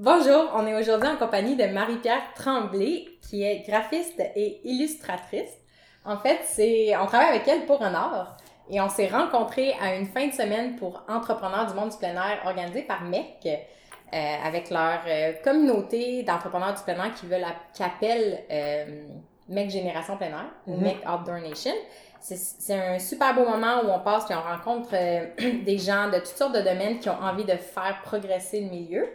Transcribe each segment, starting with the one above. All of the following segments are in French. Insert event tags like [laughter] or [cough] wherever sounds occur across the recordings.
Bonjour, on est aujourd'hui en compagnie de Marie-Pierre Tremblay, qui est graphiste et illustratrice. En fait, c'est, on travaille avec elle pour un art et on s'est rencontrés à une fin de semaine pour Entrepreneurs du monde du plein air organisée par MEC, euh, avec leur euh, communauté d'entrepreneurs du plein air qui veulent, qui appelle euh, MEC Génération plein air, ou Mhm. MEC Outdoor Nation. C'est- un super beau moment où on passe puis on rencontre [clears throat] des gens de toutes sortes de domaines qui ont envie de faire progresser le milieu.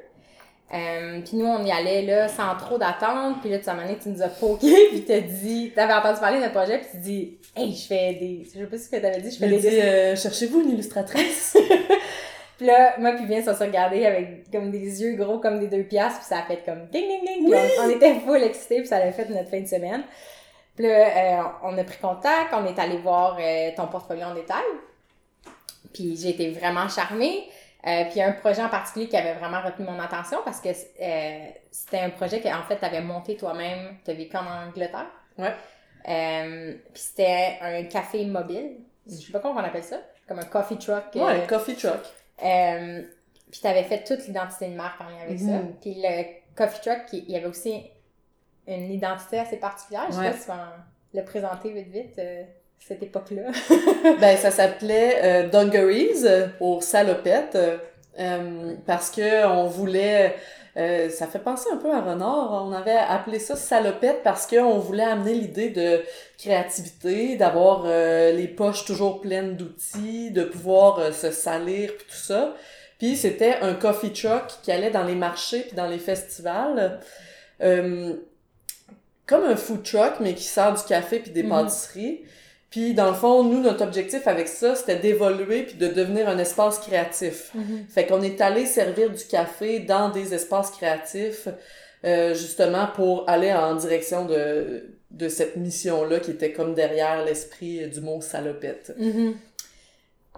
Euh, puis nous, on y allait là sans trop d'attente. Puis là, tu m'as tu nous as poké, [laughs] puis t'as dit, t'avais entendu parler d'un projet, puis tu dis, hey, je fais des, je sais pas ce que t'avais dit, je fais des euh, cherchez-vous une illustratrice? [laughs] Puis là, moi puis Vince, on s'est regardé avec comme des yeux gros comme des deux piastres, puis ça a fait comme ding ding ding. Puis on, on était full excités, puis ça a fait notre fin de semaine. Puis là, euh, on a pris contact, on est allé voir euh, ton portfolio en détail. Puis j'ai été vraiment charmée. Euh, puis il y a un projet en particulier qui avait vraiment retenu mon attention parce que euh, c'était un projet que en fait tu avais monté toi-même, tu as vécu en Angleterre. Ouais. Euh, puis c'était un café mobile. Je sais pas comment on appelle ça. Comme un coffee truck. euh, Ouais, coffee truck. puis t'avais fait toute l'identité de marque en lien avec ça. Mhm. Puis le coffee truck, il y avait aussi une identité assez particulière. Je sais Ouais. pas si tu vas en- le présenter vite vite, cette époque-là. [laughs] Ben, ça s'appelait euh, Dungarees euh, pour salopette euh, euh, parce que on voulait euh, ça fait penser un peu à Renard. On avait appelé ça salopette parce qu'on voulait amener l'idée de créativité, d'avoir euh, les poches toujours pleines d'outils, de pouvoir euh, se salir puis tout ça. Puis c'était un coffee truck qui allait dans les marchés puis dans les festivals. Euh, comme un food truck, mais qui sert du café puis des Mhm. pâtisseries. Puis dans le fond, nous, notre objectif avec ça, c'était d'évoluer puis de devenir un espace créatif. Fait qu'on est allé servir du café dans des espaces créatifs, euh, justement pour aller en direction de, de cette mission-là qui était comme derrière l'esprit du mot salopette. Mhm.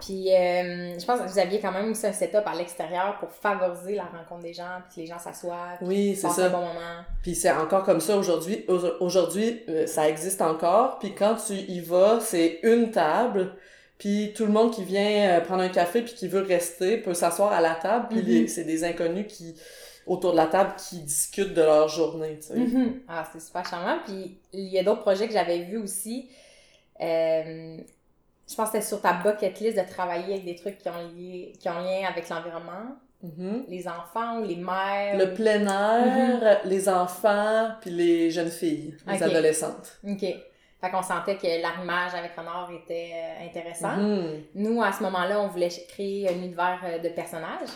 Puis euh, je pense que vous aviez quand même aussi un setup à l'extérieur pour favoriser la rencontre des gens, puis que les gens s'assoient, Oui, c'est ça. un bon moment. Puis c'est encore comme ça aujourd'hui. Au- Aujourd'hui, euh, ça existe encore. Puis quand tu y vas, c'est une table. Puis tout le monde qui vient euh, prendre un café puis qui veut rester peut s'asseoir à la table. Puis Mhm. c'est des inconnus qui autour de la table qui discutent de leur journée. Tu sais. Mhm. Ah, c'est super charmant. Puis il y a d'autres projets que j'avais vus aussi. Euh, je pense que c'était sur ta bucket list de travailler avec des trucs qui ont, lié, qui ont lien avec l'environnement, Mhm. les enfants ou les mères. Le plein air, les enfants, puis les jeunes filles, les Ok. adolescentes. OK. Fait qu'on sentait que l'arrimage avec Renard était euh, intéressant. Mhm. Nous, à ce moment-là, on voulait créer un univers euh, de personnages.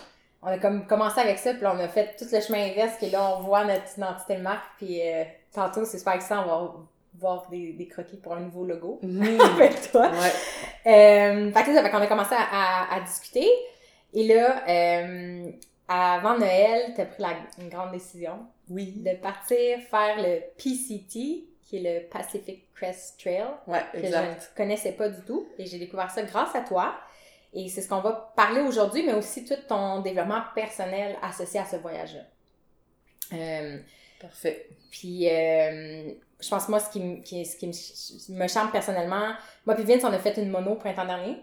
On a comme commencé avec ça, puis on a fait tout le chemin inverse, puis là, on voit notre identité de marque, puis euh, tantôt, c'est super excitant, on va voir des, des croquis pour un nouveau logo Mhm. [laughs] avec toi. Ouais. Euh, fait que ça, fait qu'on a commencé à, à, à discuter. Et là, euh, avant Noël, t'as pris la, une grande décision Oui. de partir faire le PCT, qui est le Pacific Crest Trail, Ouais, que je ne connaissais pas du tout. Et j'ai découvert ça grâce à toi. Et c'est ce qu'on va parler aujourd'hui, mais aussi tout ton développement personnel associé à ce voyage-là. Euh, Parfait. puis, euh, je pense, moi, ce qui, ce qui me, me charme personnellement, moi puis Vince, on a fait une mono au printemps dernier.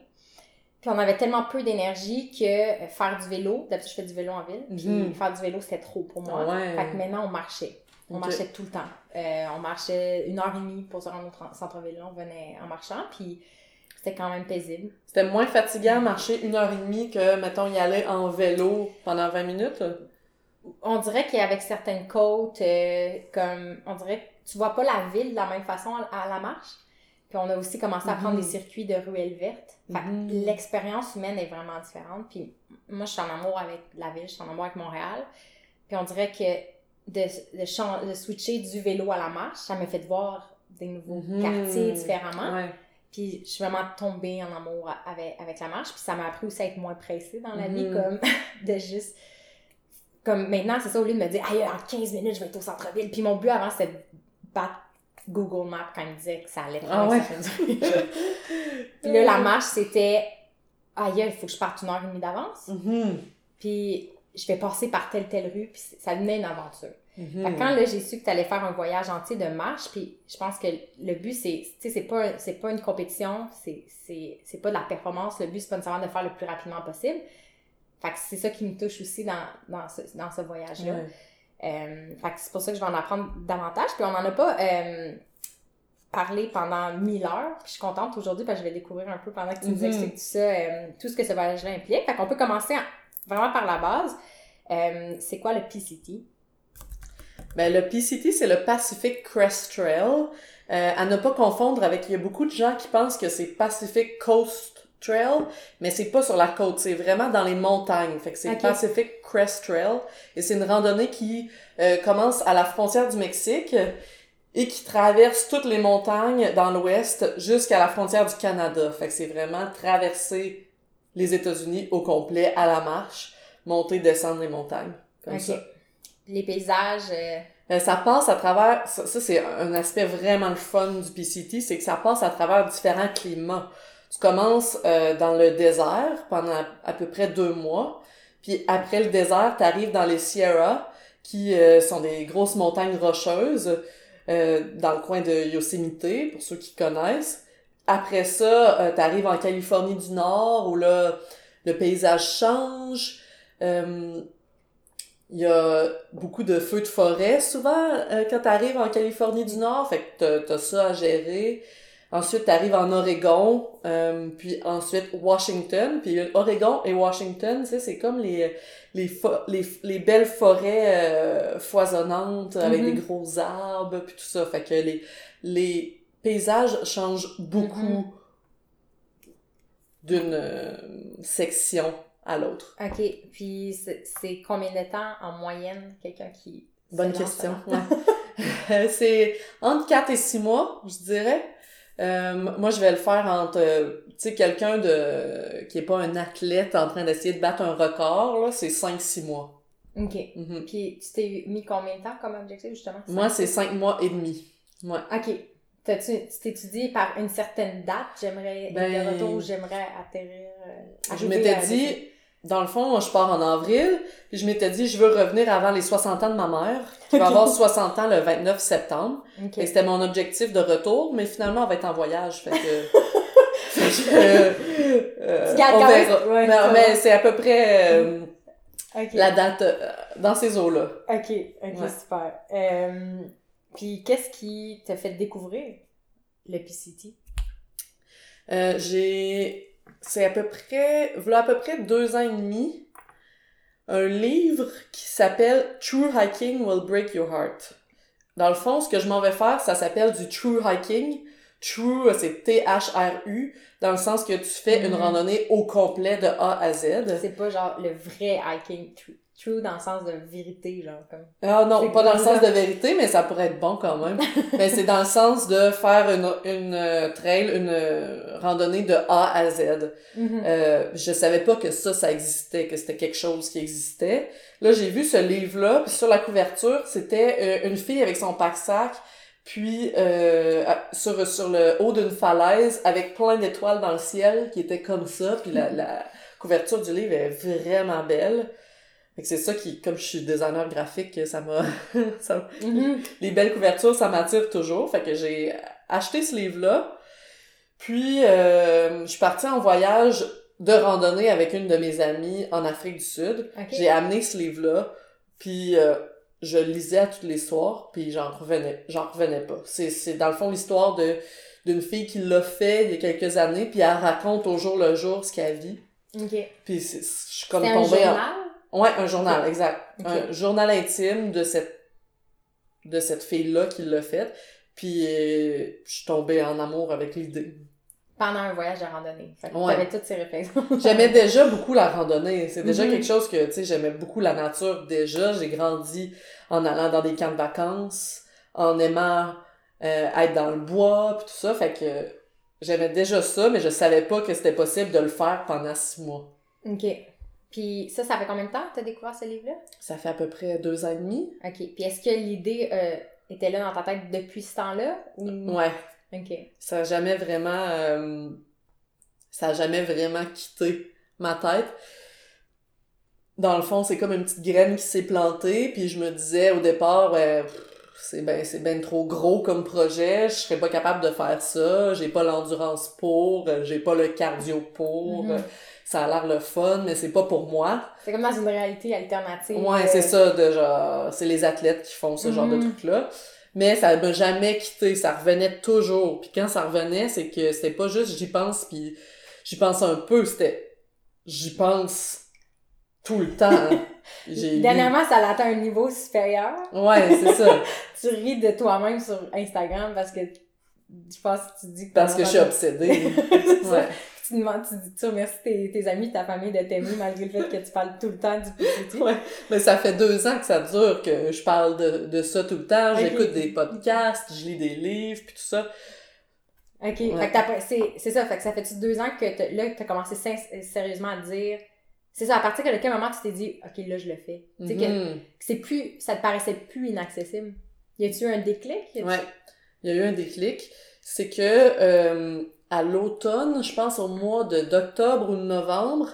Puis on avait tellement peu d'énergie que euh, faire du vélo, d'habitude je fais du vélo en ville, puis Mhm. faire du vélo c'était trop pour moi. Ouais. Fait que maintenant on marchait. On marchait tout le temps. Euh, on marchait une heure et demie pour se rendre au centre-ville. On venait en marchant, puis c'était quand même paisible. C'était moins fatigant marcher une heure et demie que, mettons, y aller en vélo pendant 20 minutes. On dirait qu'avec certaines côtes, euh, comme on dirait que tu vois pas la ville de la même façon à, la marche. Puis on a aussi commencé à prendre Mhm. des circuits de ruelles vertes. Fait Mhm. l'expérience humaine est vraiment différente. Puis moi, je suis en amour avec la ville, je suis en amour avec Montréal. Puis on dirait que de, de, de switcher du vélo à la marche, ça m'a fait voir des nouveaux Mhm. quartiers différemment. Ouais. Puis je suis vraiment tombée en amour avec, avec la marche. Puis ça m'a appris aussi à être moins pressée dans la vie, comme [laughs] de juste. Comme maintenant, c'est ça, au lieu de me dire, aïe, en 15 minutes, je vais être au centre-ville. Puis mon but avant, c'était de battre Google Maps quand il me disait que ça allait Ah ouais? [laughs] Puis là, la marche, c'était, aïe, il faut que je parte une heure et demie d'avance. Mhm. Puis je vais passer par telle, telle rue. Puis ça devenait une aventure. Mhm. Fait que quand là, j'ai su que tu allais faire un voyage entier de marche, puis je pense que le but, c'est, tu sais, c'est pas, c'est pas une compétition, c'est, c'est, c'est pas de la performance. Le but, c'est pas nécessairement de faire le plus rapidement possible. Fait que c'est ça qui me touche aussi dans, dans ce, dans ce voyage-là. Euh, fait que c'est pour ça que je vais en apprendre davantage. Puis on n'en a pas euh, parlé pendant mille heures. Puis je suis contente aujourd'hui parce que je vais découvrir un peu pendant que tu nous Mhm. expliques tout ça, euh, tout ce que ce voyage-là implique. Fait qu'on peut commencer en- vraiment par la base. C'est quoi le PCT? Ben, le PCT, c'est le Pacific Crest Trail. À ne pas confondre avec, il y a beaucoup de gens qui pensent que c'est Pacific Coast Trail, mais c'est pas sur la côte, c'est vraiment dans les montagnes. Fait que c'est Ok. Pacific Crest Trail. Et c'est une randonnée qui euh, commence à la frontière du Mexique et qui traverse toutes les montagnes dans l'ouest jusqu'à la frontière du Canada. Fait que c'est vraiment traverser les États-Unis au complet à la marche, monter, descendre les montagnes. Comme ça. Les paysages. euh, Euh, ça passe à travers, ça, ça, c'est un aspect vraiment le fun du PCT, c'est que ça passe à travers différents climats. Tu commences euh, dans le désert pendant à, peu près deux mois, puis après le désert, tu arrives dans les Sierra, qui euh, sont des grosses montagnes rocheuses euh, dans le coin de Yosemite, pour ceux qui connaissent. Après ça, tu arrives en Californie du Nord, où là, le paysage change. Il y a beaucoup de feux de forêt souvent quand tu arrives en Californie du Nord, fait que t'as- t'as ça à gérer. Ensuite, tu arrives en Oregon, euh, puis ensuite Washington. Puis Oregon et Washington, tu sais, c'est comme les, les, les, les belles forêts euh, foisonnantes avec Mhm. des gros arbres, puis tout ça. Fait que les, les paysages changent beaucoup Mhm. d'une euh, section à l'autre. OK. Puis c'est combien de temps en moyenne quelqu'un qui. Bonne question. ouais. [laughs] c'est entre 4 et 6 mois, je dirais. Euh, moi, je vais le faire entre, euh, tu sais, quelqu'un de qui est pas un athlète en train d'essayer de battre un record, là, c'est 5-6 mois. OK. Mhm. Puis tu t'es mis combien de temps comme objectif, justement? Moi, c'est 5 mois et demi. Ouais. OK. T'as-tu, tu t'es-tu dit par une certaine date, j'aimerais Ben, de retour, j'aimerais atterrir. euh, Je m'étais dit, dans le fond, je pars en avril, puis je m'étais dit, je veux revenir avant les 60 ans de ma mère, qui va avoir 60 ans le 29 septembre. Et c'était mon objectif de retour, mais finalement, elle va être en voyage, fait que... [laughs] fait que, euh, Tu gardes on quand même- verra. ouais, mais c'est à peu près euh, la date euh, dans ces eaux-là. OK. OK, Ouais. super. Euh, puis qu'est-ce qui t'a fait découvrir le PCT? J'ai... C'est à peu près... Voilà à peu près deux ans et demi, un livre qui s'appelle « True Hiking Will Break Your Heart ». Dans le fond, ce que je m'en vais faire, ça s'appelle du true hiking. True, c'est T-H-R-U, dans le sens que tu fais une Mhm. randonnée au complet de A à Z. C'est pas genre le vrai hiking true, true dans le sens de vérité, genre comme. Ah non, pas dans le sens de vérité, mais ça pourrait être bon quand même. mais [laughs] c'est dans le sens de faire une, une euh, trail, une euh, randonnée de A à Z. Euh, je savais pas que ça, ça existait, que c'était quelque chose qui existait. Là, j'ai vu ce livre-là, puis sur la couverture, c'était une fille avec son pack-sac, puis euh, sur, sur le haut d'une falaise, avec plein d'étoiles dans le ciel, qui étaient comme ça, puis la, la couverture du livre est vraiment belle. Fait que c'est ça qui, comme je suis designer graphique, ça m'a... [laughs] ça- Mhm. les belles couvertures, ça m'attire toujours. Fait que j'ai acheté ce livre-là. Puis, euh, je suis partie en voyage de randonnée avec une de mes amies en Afrique du Sud. J'ai amené ce livre-là. Puis, euh, je lisais à tous les soirs. Puis, j'en revenais, j'en revenais pas. C'est, c'est dans le fond l'histoire de d'une fille qui l'a fait il y a quelques années. Puis, elle raconte au jour le jour ce qu'elle vit. OK. Puis, c'est, je suis comme C'était un tombée en... Ouais, un journal, exact. Un journal intime de cette de cette fille-là qui l'a fait. Puis euh, je suis tombée en amour avec l'idée. Pendant un voyage de randonnée. Fait que Ouais. t'avais toutes ces réflexions. J'aimais déjà beaucoup la randonnée. C'est déjà Mhm. quelque chose que, tu sais, j'aimais beaucoup la nature déjà. J'ai grandi en allant dans des camps de vacances, en aimant euh, être dans le bois, puis tout ça. Fait que j'aimais déjà ça, mais je savais pas que c'était possible de le faire pendant six mois. OK. Puis ça, ça fait combien de temps que t'as découvert ce livre-là? Ça fait à peu près deux ans et demi. OK. Puis est-ce que l'idée euh, était là dans ta tête depuis ce temps-là? Ou... Ouais. OK. ça a jamais vraiment euh, ça a jamais vraiment quitté ma tête dans le fond c'est comme une petite graine qui s'est plantée puis je me disais au départ c'est ben c'est ben trop gros comme projet, je serais pas capable de faire ça, j'ai pas l'endurance pour, euh, j'ai pas le cardio pour. Mhm. Ça a l'air le fun, mais c'est pas pour moi. C'est comme dans une réalité alternative. Ouais, euh, c'est ça de genre c'est les athlètes qui font ce genre de Mhm. truc là. Mais ça m'a jamais quitté, ça revenait toujours. Puis quand ça revenait, c'est que c'était pas juste j'y pense puis j'y pense un peu, c'était j'y pense tout le temps. [laughs] J'ai Dernièrement, ça a atteint un niveau supérieur. Ouais, c'est ça. [laughs] Tu ris de toi-même sur Instagram parce que je pense que tu dis que Parce que je suis obsédée. [laughs] Ça. ouais. Tu demandes, tu, dis- tu remercies tes, tes amis, ta famille de t'aimer malgré le fait que tu parles tout le temps du. [laughs] Ouais. Mais ça fait deux ans que ça dure que je parle de, de ça tout le temps. J'écoute des podcasts, je lis des livres, puis tout ça. Ok, Ouais. fait que t'as- c'est, ça, fait que ça fait-tu deux ans que là, t'as commencé sin- sérieusement à dire. C'est ça, à partir de quel moment tu t'es dit, ok, là, je le fais? Tu sais, que, Mhm. c'est plus, ça te paraissait plus inaccessible. Y a-tu eu un déclic? Ouais. Il y a eu un déclic. C'est que euh, à l'automne, je pense au mois d'octobre ou de novembre,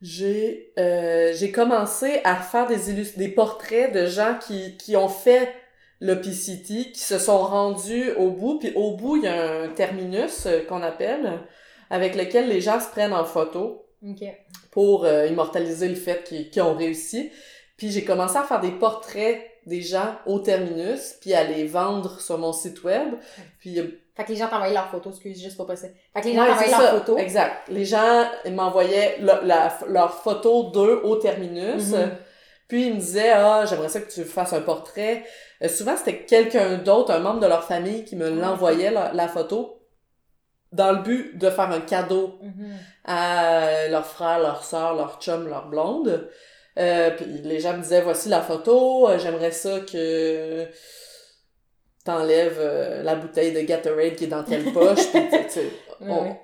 j'ai euh, j'ai commencé à faire des des portraits de gens qui qui ont fait le PCT, qui se sont rendus au bout, puis au bout, il y a un terminus euh, qu'on appelle avec lequel les gens se prennent en photo Ok. pour euh, immortaliser le fait qu'ils qu'ils ont réussi. Puis j'ai commencé à faire des portraits des gens au terminus, puis à les vendre sur mon site web. Puis euh, Fait que les gens t'envoyaient leurs photos, excuse, juste pas possible. Fait que les gens ouais, t'envoyaient leurs ça. photos. Exact. Les gens m'envoyaient le- la- leurs photos d'eux au terminus. Mhm. Puis ils me disaient ah j'aimerais ça que tu fasses un portrait. Euh, souvent c'était quelqu'un d'autre, un membre de leur famille qui me Ah. l'envoyait la, la photo dans le but de faire un cadeau Mhm. à leur frère, leur soeur, leur chum, leur blonde. Euh, puis les gens me disaient voici la photo, euh, j'aimerais ça que t'enlèves euh, la bouteille de Gatorade qui est dans telle poche, puis tu, [laughs] on-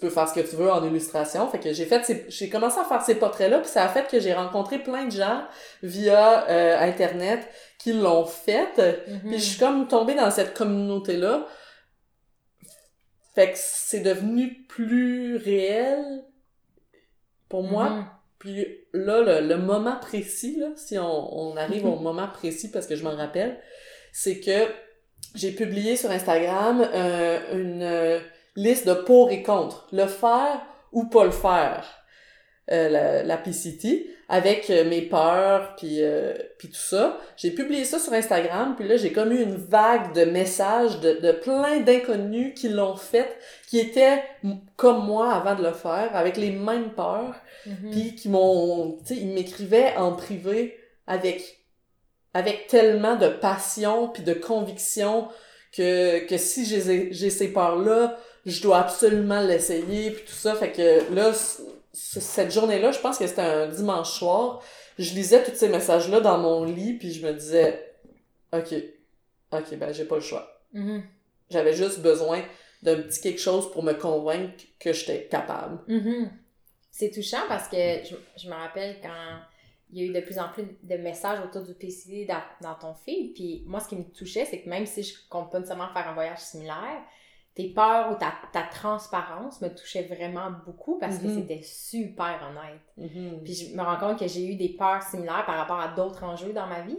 peux faire ce que tu veux en illustration. Fait que j'ai fait ces- j'ai commencé à faire ces portraits-là, puis ça a fait que j'ai rencontré plein de gens via euh, internet qui l'ont fait. Mhm. Puis je suis comme tombée dans cette communauté-là. Fait que c'est devenu plus réel pour moi. Mhm. Puis là, le, le moment précis, là, si on, on arrive [laughs] au moment précis parce que je m'en rappelle, c'est que j'ai publié sur Instagram euh, une euh, liste de pour et contre. Le faire ou pas le faire. Euh, la, la PCT avec euh, mes peurs puis euh, puis tout ça. J'ai publié ça sur Instagram puis là j'ai comme eu une vague de messages de, de plein d'inconnus qui l'ont fait qui étaient comme moi avant de le faire avec les mêmes peurs Mhm. puis qui m'ont tu sais ils m'écrivaient en privé avec avec tellement de passion puis de conviction que que si j'ai j'ai ces peurs là je dois absolument l'essayer puis tout ça fait que là cette journée-là je pense que c'était un dimanche soir je lisais tous ces messages là dans mon lit puis je me disais ok ok ben j'ai pas le choix Mhm. j'avais juste besoin d'un petit quelque chose pour me convaincre que j'étais capable Mhm. C'est touchant parce que je, je me rappelle quand il y a eu de plus en plus de messages autour du PCD dans, dans ton feed. Puis moi, ce qui me touchait, c'est que même si je compte pas nécessairement faire un voyage similaire, tes peurs ou ta, ta transparence me touchait vraiment beaucoup parce que Mhm. c'était super honnête. Mhm. Puis je me rends compte que j'ai eu des peurs similaires par rapport à d'autres enjeux dans ma vie.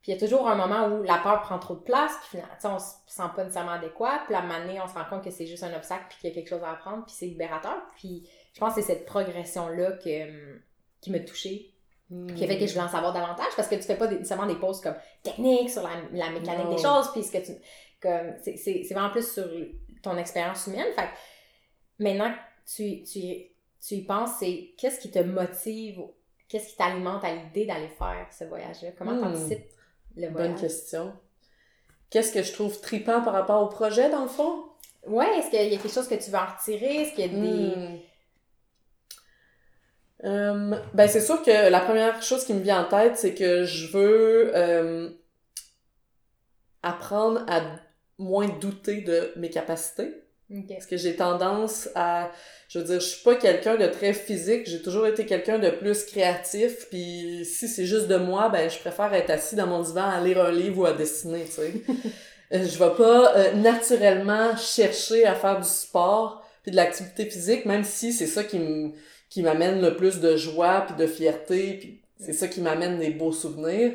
Puis il y a toujours un moment où la peur prend trop de place, puis finalement, tu sais, on se sent pas nécessairement adéquat, puis la manée, on se rend compte que c'est juste un obstacle, puis qu'il y a quelque chose à apprendre, puis c'est libérateur. Puis je pense que c'est cette progression-là que, hum, qui m'a qui a fait que je voulais en savoir davantage, parce que tu fais pas seulement des posts comme techniques sur la, la mécanique Non. des choses, puis ce que tu... comme C'est c'est- c'est vraiment plus sur ton expérience humaine. Fait que maintenant que tu, tu, tu y penses, c'est qu'est-ce qui te motive, qu'est-ce qui t'alimente à l'idée d'aller faire ce voyage-là? Comment Hmm. t'anticipes le voyage? Bonne question. Qu'est-ce que je trouve tripant par rapport au projet, dans le fond? Ouais, est-ce qu'il y a quelque chose que tu veux en retirer? Est-ce qu'il y a des... Hmm. Euh, ben, c'est sûr que la première chose qui me vient en tête, c'est que je veux euh, apprendre à moins douter de mes capacités. Ok. Parce que j'ai tendance à... Je veux dire, je suis pas quelqu'un de très physique, j'ai toujours été quelqu'un de plus créatif, puis si c'est juste de moi, ben je préfère être assis dans mon divan à lire un livre ou à dessiner, tu sais. [laughs] Euh, je vais pas euh, naturellement chercher à faire du sport puis de l'activité physique, même si c'est ça qui m- qui m'amène le plus de joie puis de fierté, puis c'est ça qui m'amène des beaux souvenirs.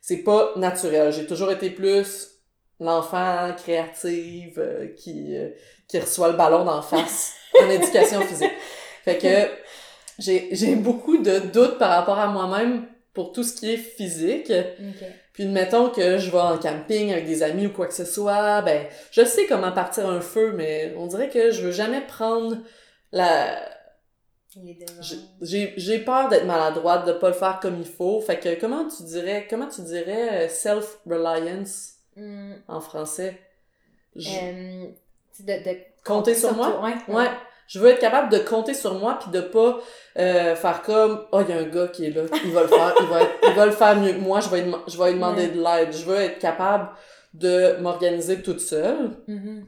c'est pas naturel. J'ai toujours été plus l'enfant créative euh, qui, euh, qui reçoit le ballon d'en face [laughs] en éducation physique. Fait que j'ai, j'ai beaucoup de doutes par rapport à moi-même pour tout ce qui est physique. Ok. Puis mettons que je vais en camping avec des amis ou quoi que ce soit, ben je sais comment partir un feu, mais on dirait que je veux jamais prendre la. J'ai- peur d'être maladroite, de pas le faire comme il faut. Fait que comment tu dirais comment tu dirais self reliance Hmm, en français? Je- euh, de, de Compter sur moi? toi, Ouais. Ouais, je veux être capable de compter sur moi puis de pas euh, faire comme oh il y a un gars qui est là, il va le faire, il va être- il va le faire mieux que moi, je vais lui je vais lui demander de l'aide. Je veux être capable de m'organiser toute seule. Mhm.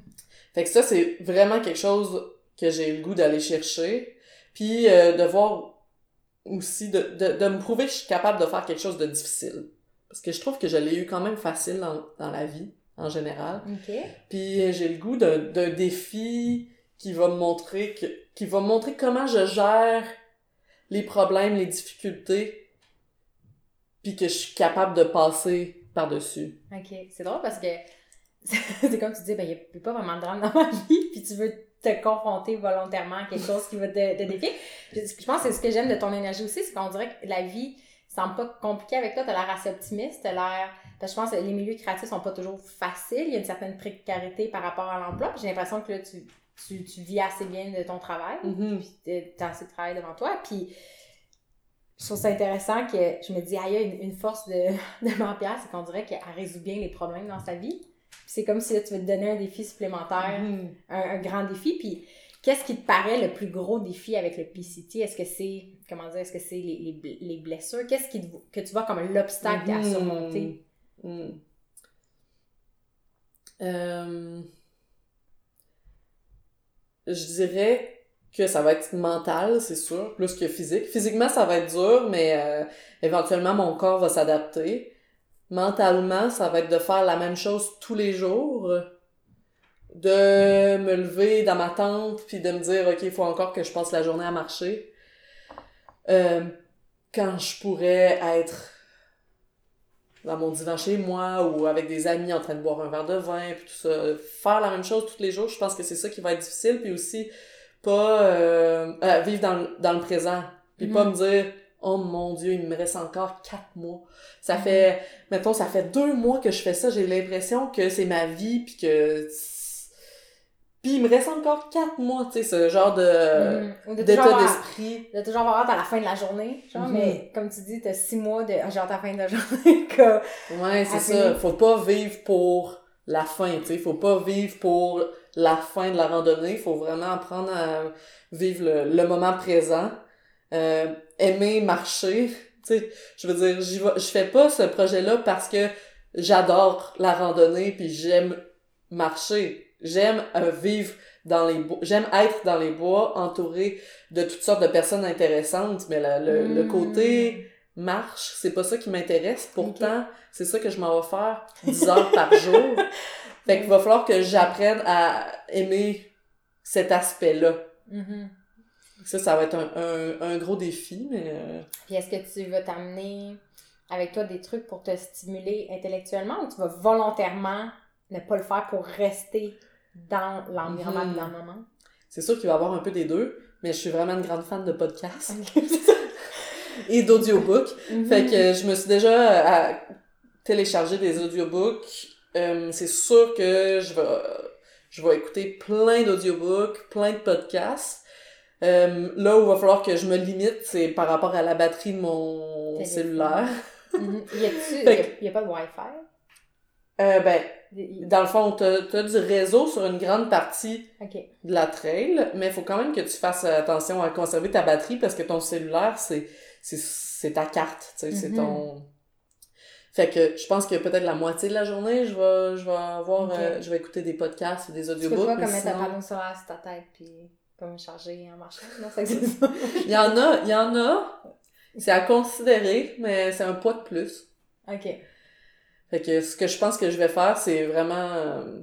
Fait que ça c'est vraiment quelque chose que j'ai le goût d'aller chercher puis euh, de voir aussi de, de de me prouver que je suis capable de faire quelque chose de difficile parce que je trouve que je l'ai eu quand même facile dans dans la vie en général. Ok. Puis euh, j'ai le goût d'un d'un défi qui va me montrer que qui va me montrer comment je gère les problèmes, les difficultés, puis que je suis capable de passer par-dessus. Ok. C'est drôle parce que [laughs] c'est comme tu dis, ben, il n'y a pas vraiment de drame dans ma [laughs] vie, puis tu veux te confronter volontairement à quelque [laughs] chose qui va te, te défier. Je je pense que c'est ce que j'aime de ton énergie aussi, c'est qu'on dirait que la vie semble pas compliquée avec toi, t'as l'air assez optimiste, t'as l'air... Parce que je pense que les milieux créatifs sont pas toujours faciles, il y a une certaine précarité par rapport à l'emploi, j'ai l'impression que là, tu, tu, tu vis assez bien de ton travail, puis t'as assez de travail devant toi, puis je trouve ça intéressant que je me dis, ah, il y a une, une force de, [laughs] de c'est qu'on dirait qu'elle résout bien les problèmes dans sa vie. C'est comme si là, tu veux te donner un défi supplémentaire, Mhm. un, un grand défi. Puis qu'est-ce qui te paraît le plus gros défi avec le PCT? Est-ce que c'est, comment dire, est-ce que c'est les, les, les blessures? Qu'est-ce qui te- que tu vois comme l'obstacle à Mhm. surmonter? Mhm. Euh, Je dirais que ça va être mental, c'est sûr, plus que physique. Physiquement, ça va être dur, mais euh, éventuellement, mon corps va s'adapter. Mentalement, ça va être de faire la même chose tous les jours, de me lever dans ma tente, puis de me dire, OK, il faut encore que je passe la journée à marcher. Euh, quand je pourrais être dans mon divan chez moi ou avec des amis en train de boire un verre de vin puis tout ça faire la même chose tous les jours je pense que c'est ça qui va être difficile puis aussi pas euh, euh, vivre dans le, dans le présent puis pas Mhm. me dire oh mon dieu il me reste encore quatre mois ça Mhm. fait mettons ça fait deux mois que je fais ça j'ai l'impression que c'est ma vie puis que puis il me reste encore quatre mois tu sais ce genre de toujours d'état d'esprit de toujours avoir hâte à la fin de la journée, genre, Mhm. mais comme tu dis, t'as six mois de j'ai hâte à la fin de la [laughs] journée, que... Ouais, c'est ça. finir. Faut pas vivre pour la fin, tu sais. Faut pas vivre pour la fin de la randonnée. Faut vraiment apprendre à vivre le, le moment présent. Euh, aimer marcher. [laughs] Tu sais, je veux dire, j'y vais, je fais pas ce projet-là parce que j'adore la randonnée puis j'aime marcher. J'aime euh, vivre dans les bois. J'aime être dans les bois entouré de toutes sortes de personnes intéressantes, mais la- le, le Mm. côté marche, c'est pas ça qui m'intéresse. Pourtant, c'est ça que je m'en vais faire 10 heures par [laughs] jour. Fait qu'il va falloir que j'apprenne à aimer cet aspect-là. Mhm. Ça, ça va être un, un, un gros défi, mais... euh, Puis est-ce que tu vas t'amener avec toi des trucs pour te stimuler intellectuellement ou tu vas volontairement ne pas le faire pour rester dans l'environnement dans le moment? c'est sûr qu'il va y avoir un peu des deux, mais je suis vraiment une grande fan de podcasts [laughs] et d'audiobooks. Mhm. Fait que je me suis déjà euh, téléchargé des audiobooks. Euh, c'est sûr que je vais, je vais écouter plein d'audiobooks, plein de podcasts. Euh, là où il va falloir que je me limite, c'est par rapport à la batterie de mon cellulaire. Y a-tu, y a, [laughs] pas de Wi-Fi? Euh, ben, dans le fond, t'as as du réseau sur une grande partie de la trail, mais il faut quand même que tu fasses attention à conserver ta batterie parce que ton cellulaire, c'est c'est c'est ta carte, tu sais, c'est Mhm. ton... Fait que je pense que peut-être la moitié de la journée, je vais, je vais avoir, euh, je vais écouter des podcasts ou des Tu peux audiobooks, pas comme mettre sinon- sur ta tête puis comme charger en marchant? Non, ça existe pas. Il y en a, il y en a, c'est à considérer, mais c'est un poids de plus. ok. Fait que ce que je pense que je vais faire, c'est vraiment euh,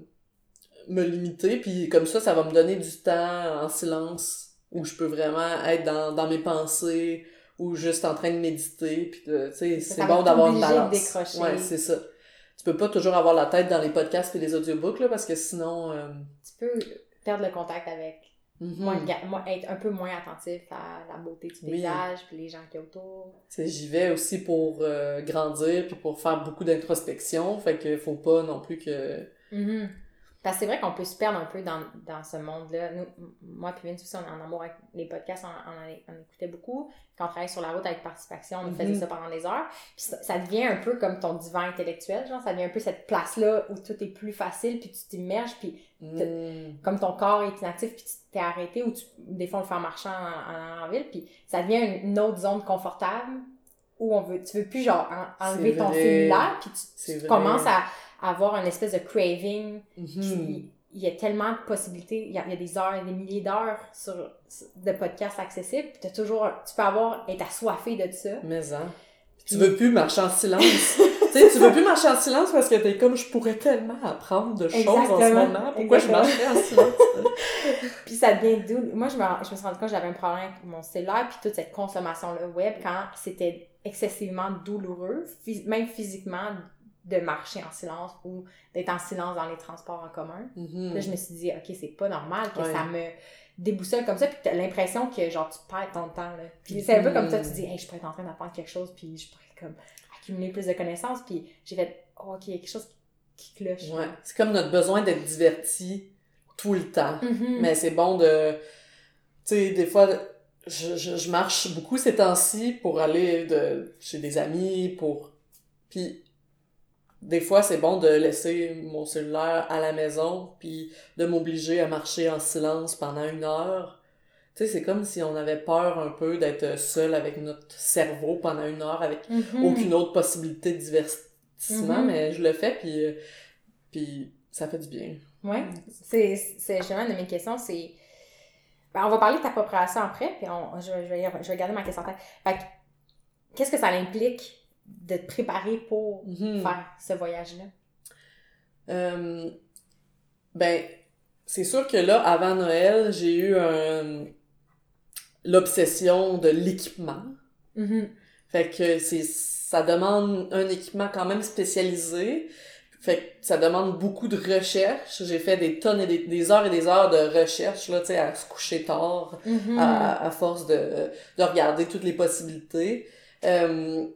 me limiter, puis comme ça, ça va me donner du temps en silence, où je peux vraiment être dans, dans mes pensées, ou juste en train de méditer, puis tu sais, c'est bon d'avoir une balance. Ouais, c'est ça. Tu peux pas toujours avoir la tête dans les podcasts et les audiobooks, là, parce que sinon... euh, Tu peux perdre le contact avec, mhm. moins, moins- être un peu moins attentif à la beauté du Oui. paysage, puis les gens qui autour. J'y vais aussi pour euh, grandir, puis pour faire beaucoup d'introspection, fait que faut pas non plus que... Mhm. Parce que c'est vrai qu'on peut se perdre un peu dans, dans ce monde-là. Nous, moi puis Vince aussi, on est en amour avec les podcasts, on, on, en- on écoutait beaucoup. Quand on travaillait sur la route avec Participation, on faisait ça pendant des heures. Puis ça, ça devient un peu comme ton divan intellectuel, genre, ça devient un peu cette place-là où tout est plus facile, puis tu t'immerges, puis Mm. comme ton corps est inactif, puis tu t'es arrêté, ou tu, des fois on le fait en marchant en, en, en ville, puis ça devient une, autre zone confortable où on veut, tu veux plus genre en- enlever ton cellulaire, puis tu, commences à avoir une espèce de craving Mhm. il y a tellement de possibilités, il y a, il y a des heures, des milliers d'heures sur, sur- de podcasts accessibles, puis t'as toujours, tu peux avoir, être assoiffé de ça. Mais hein. Tu veux plus marcher en silence. [laughs] tu tu veux plus marcher en silence parce que t'es comme, je pourrais tellement apprendre de choses en ce moment. Pourquoi Exactement. je marcherais en silence? [laughs] Puis ça devient doux. Moi, je me, je me suis rendu compte que j'avais un problème avec mon cellulaire, puis toute cette consommation-là web, quand c'était excessivement douloureux, même physiquement, de marcher en silence ou d'être en silence dans les transports en commun. Mhm. Là, je me suis dit, OK, c'est pas normal que Ouais. ça me déboussole comme ça, puis t'as l'impression que, genre, tu perds ton temps, là. Puis c'est un peu comme ça, tu Mhm. dis, hey, je pourrais être en train d'apprendre quelque chose, puis je pourrais, comme, accumuler plus de connaissances, puis j'ai fait, oh, OK, il y a quelque chose qui cloche. Ouais. C'est comme notre besoin d'être diverti tout le temps. Mhm. Mais c'est bon de... Tu sais, des fois, je, je, je marche beaucoup ces temps-ci pour aller de, chez des amis, pour... Puis, des fois, c'est bon de laisser mon cellulaire à la maison, puis de m'obliger à marcher en silence pendant une heure. Tu sais, c'est comme si on avait peur un peu d'être seul avec notre cerveau pendant une heure, avec Mhm. aucune autre possibilité de divertissement, Mhm. mais je le fais, puis, euh, puis ça fait du bien. Ouais, c'est c'est justement une de mes questions, c'est... Ben, on va parler de ta préparation après, puis on, je, je, vais, je vais garder ma question en tête. Fait que, qu'est-ce que ça implique de te préparer pour Mhm. faire ce voyage-là? Euh, ben, c'est sûr que là, avant Noël, j'ai eu un- l'obsession de l'équipement. Fait que c'est, ça demande un équipement quand même spécialisé. Fait que ça demande beaucoup de recherche. J'ai fait des tonnes et des, des heures et des heures de recherche, là, tu sais, à se coucher tard, Mhm. à, à force de, de regarder toutes les possibilités. Euh,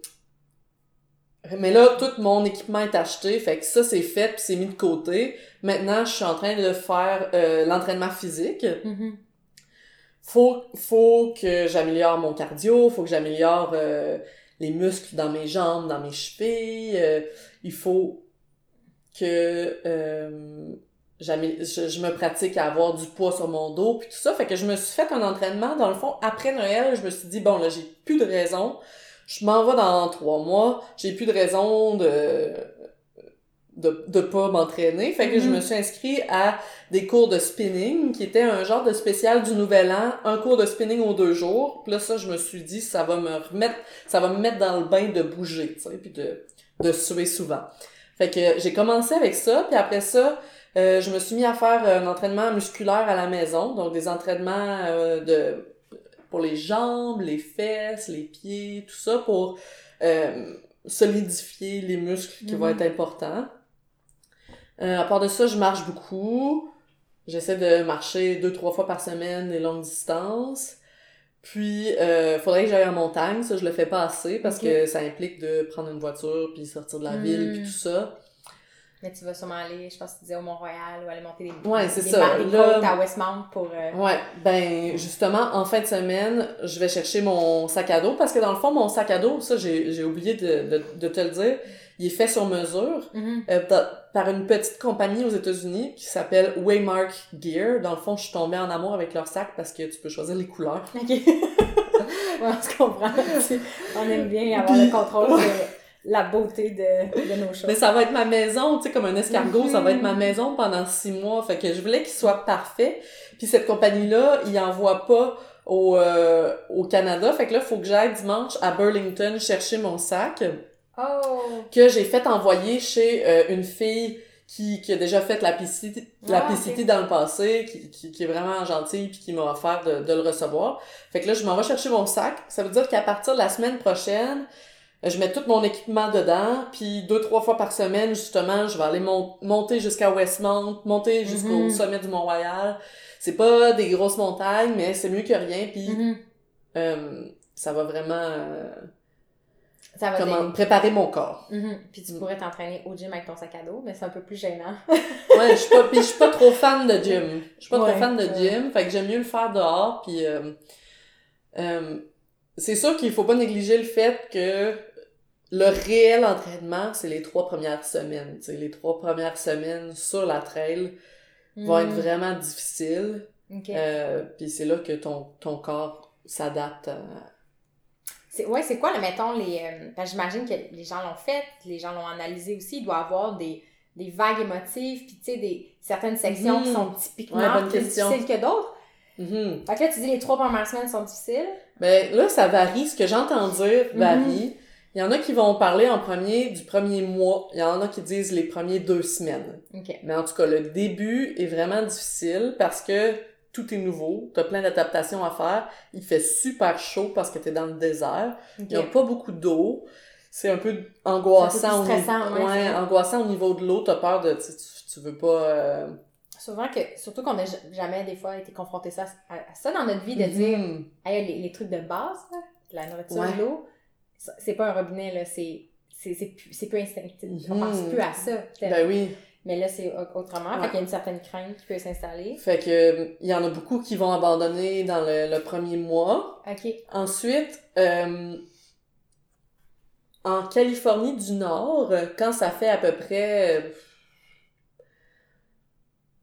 mais là, tout mon équipement est acheté, fait que ça, c'est fait, puis c'est mis de côté. Maintenant, je suis en train de faire euh, l'entraînement physique. Mhm. Faut, faut que j'améliore mon cardio, faut que j'améliore euh, les muscles dans mes jambes, dans mes chevilles. euh, il faut que je, je me pratique à avoir du poids sur mon dos, puis tout ça. Fait que je me suis fait un entraînement, dans le fond, après Noël, je me suis dit, bon, là, j'ai plus de raison. Je m'en vais dans trois mois, j'ai plus de raison de de, de pas m'entraîner. Fait que je Mhm. me suis inscrit à des cours de spinning, qui était un genre de spécial du Nouvel An, un cours de spinning aux deux jours. Puis là, ça, je me suis dit, ça va me remettre, ça va me mettre dans le bain de bouger, tu sais, puis de, de suer souvent. Fait que j'ai commencé avec ça, puis après ça, euh, je me suis mis à faire un entraînement musculaire à la maison, donc des entraînements euh, de pour les jambes, les fesses, les pieds, tout ça pour euh, solidifier les muscles qui vont Mhm. être importants. Euh, à part de ça, je marche beaucoup. J'essaie de marcher deux, trois fois par semaine des longues distances. Puis, euh, faudrait que j'aille en montagne. Ça, je le fais pas assez parce que ça implique de prendre une voiture puis sortir de la ville puis tout ça. Mais tu vas sûrement aller, je pense que tu disais au Mont-Royal ou aller monter des, Ouais, c'est ça. des Là- à Westmount pour... euh, Ouais, ben justement, en fin de semaine, je vais chercher mon sac à dos parce que dans le fond, mon sac à dos, ça j'ai j'ai oublié de, de, de te le dire, il est fait sur mesure mhm. euh, par une petite compagnie aux États-Unis qui s'appelle Waymark Gear. Dans le fond, je suis tombée en amour avec leur sac parce que tu peux choisir les couleurs. OK. [laughs] ouais, on se comprend. [laughs] on aime bien avoir le contrôle de la beauté de, de nos choses. Mais ça va être ma maison, tu sais, comme un escargot, ça va être ma Mhm. maison pendant six mois. Fait que je voulais qu'il soit parfait. Puis cette compagnie-là, il envoie pas au, euh, au Canada. Fait que là, il faut que j'aille dimanche à Burlington chercher mon sac Oh! que j'ai fait envoyer chez euh, une fille qui, qui a déjà fait la PCT, la Ah, dans le passé, qui, qui, qui est vraiment gentille puis qui m'a offert de, de le recevoir. Fait que là, je m'en vais chercher mon sac. Ça veut dire qu'à partir de la semaine prochaine, je mets tout mon équipement dedans, puis deux, trois fois par semaine, justement, je vais aller mon- monter jusqu'à Westmount, monter jusqu'au Mhm. sommet du Mont-Royal. C'est pas des grosses montagnes, mais c'est mieux que rien, puis Mhm. euh, ça va vraiment euh, Ça va comment, préparer mon corps. Mhm. Puis tu pourrais t'entraîner au gym avec ton sac à dos, mais c'est un peu plus gênant. [laughs] Ouais, je suis pas, puis je suis pas trop fan de gym. Je suis pas Ouais, trop fan de ouais. gym, fait que j'aime mieux le faire dehors, puis euh, euh, c'est sûr qu'il faut pas négliger le fait que le réel entraînement, c'est les trois premières semaines. Tu sais, les trois premières semaines sur la trail vont être Mhm. vraiment difficiles, Ok. euh, puis c'est là que ton, ton corps s'adapte à... C'est- Ouais, c'est quoi, là, mettons, les. euh, j'imagine que les gens l'ont fait, les gens l'ont analysé aussi. Il doit y avoir des, des vagues émotives, puis tu sais, des, certaines sections qui Mhm. sont typiquement Ouais, plus question. difficiles que d'autres. Mhm. Fait que là, tu dis les trois premières semaines sont difficiles. Ben là, ça varie. Ce que j'entends dire Mhm. varie. Il y en a qui vont parler en premier du premier mois. Il y en a qui disent les premiers deux semaines. Mais en tout cas, le début est vraiment difficile parce que tout est nouveau. T'as plein d'adaptations à faire. Il fait super chaud parce que t'es dans le désert. Il y a pas beaucoup d'eau. C'est un peu angoissant. Un peu au plus niveau- stressant, ouais, angoissant au niveau de l'eau. T'as peur de, tu, tu, tu veux pas, euh, Souvent que, surtout qu'on n'a jamais des fois été confronté ça, à, à ça dans notre vie, de dire, Mhm. hey, les, les trucs de base, là, la nourriture, Ouais. l'eau, c'est pas un robinet, là, c'est. C'est c'est plus, c'est plus instinctif. On Mhm. pense plus à ça. Ben oui. Mais là, c'est au- autrement. Ouais. Fait qu'il y a une certaine crainte qui peut s'installer. Fait que, euh, il y en a beaucoup qui vont abandonner dans le, le premier mois. OK. Ensuite, euh, en Californie du Nord, quand ça fait à peu près euh,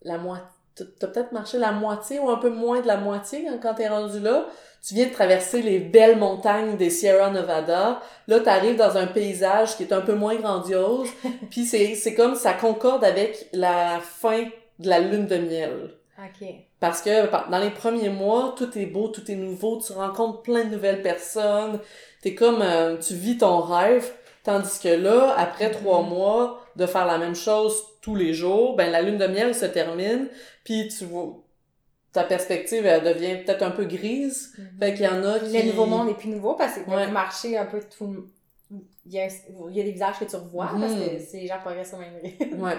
la moitié, t'as peut-être marché la moitié ou un peu moins de la moitié quand, quand t'es rendu là, tu viens de traverser les belles montagnes des Sierra Nevada. Là, t'arrives dans un paysage qui est un peu moins grandiose, [laughs] puis c'est c'est comme ça concorde avec la fin de la lune de miel. OK. Parce que dans les premiers mois, tout est beau, tout est nouveau, tu rencontres plein de nouvelles personnes, t'es comme, euh, tu vis ton rêve, tandis que là, après trois Mhm. mois de faire la même chose tous les jours, ben la lune de miel se termine, puis tu vois, ta perspective, elle devient peut-être un peu grise, fait qu'il y en a qui... Le nouveau monde est plus nouveau parce que Ouais. marchez un peu tout. Il y, a, il y a des visages que tu revois Mhm. parce que c'est les gens progressent au même rythme. [laughs] Ouais.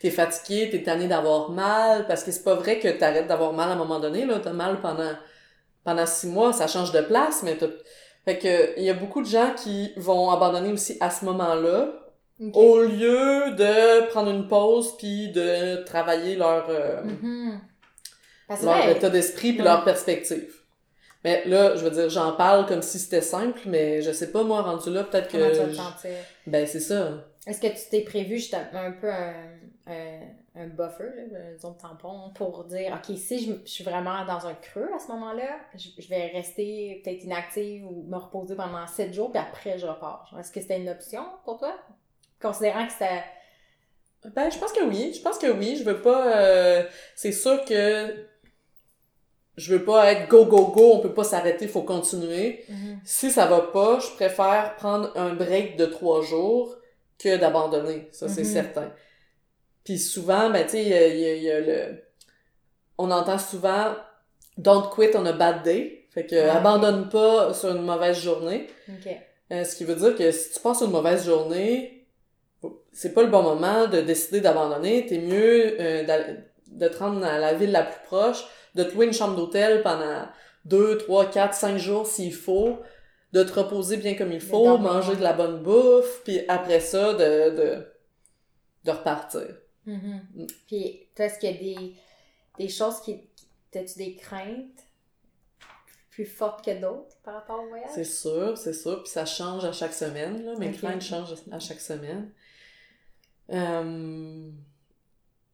T'es fatigué, t'es tanné d'avoir mal, parce que c'est pas vrai que t'arrêtes d'avoir mal à un moment donné, là. T'as mal pendant, pendant six mois, ça change de place, mais t'as... Fait que, il y a beaucoup de gens qui vont abandonner aussi à ce moment-là, Au lieu de prendre une pause puis de travailler leur, euh, Mhm. Que leur état d'esprit puis Ouais. leur perspective. Mais là, je veux dire, j'en parle comme si c'était simple, mais je sais pas, moi, rendu là, peut-être comment tu vas que... te je- sentir? Ben, c'est ça. Est-ce que tu t'es prévu justement un peu un, un, un buffer, là, une zone tampon, pour dire, OK, si je, je suis vraiment dans un creux à ce moment-là, je, je vais rester peut-être inactive ou me reposer pendant sept jours, puis après je repars. Est-ce que c'était une option pour toi? Considérant que c'était... Ben, je pense que oui. Je pense que oui. Je veux pas. euh, c'est sûr que je veux pas être go go go. On peut pas s'arrêter. Faut continuer. Si ça va pas, je préfère prendre un break de trois jours que d'abandonner. Ça, c'est Mhm. certain. Puis souvent, ben tu sais, il y a, y y le. On entend souvent don't quit on a bad day. Fait que Ah, abandonne pas sur une mauvaise journée. OK. Euh, ce qui veut dire que si tu passes une mauvaise journée, c'est pas le bon moment de décider d'abandonner. T'es mieux euh, de te rendre à la ville la plus proche, de te louer une chambre d'hôtel pendant deux, trois, quatre, cinq jours s'il faut, de te reposer bien comme il faut, manger de la bonne bouffe, puis après ça, de, de, de repartir. Mhm. Mm. Puis, toi, est-ce qu'il y a des, des choses qui. qui- As-tu des craintes plus fortes que d'autres par rapport au voyage? C'est sûr, c'est sûr. Puis ça change à chaque semaine. Là. Mes craintes changent à chaque semaine. Euh,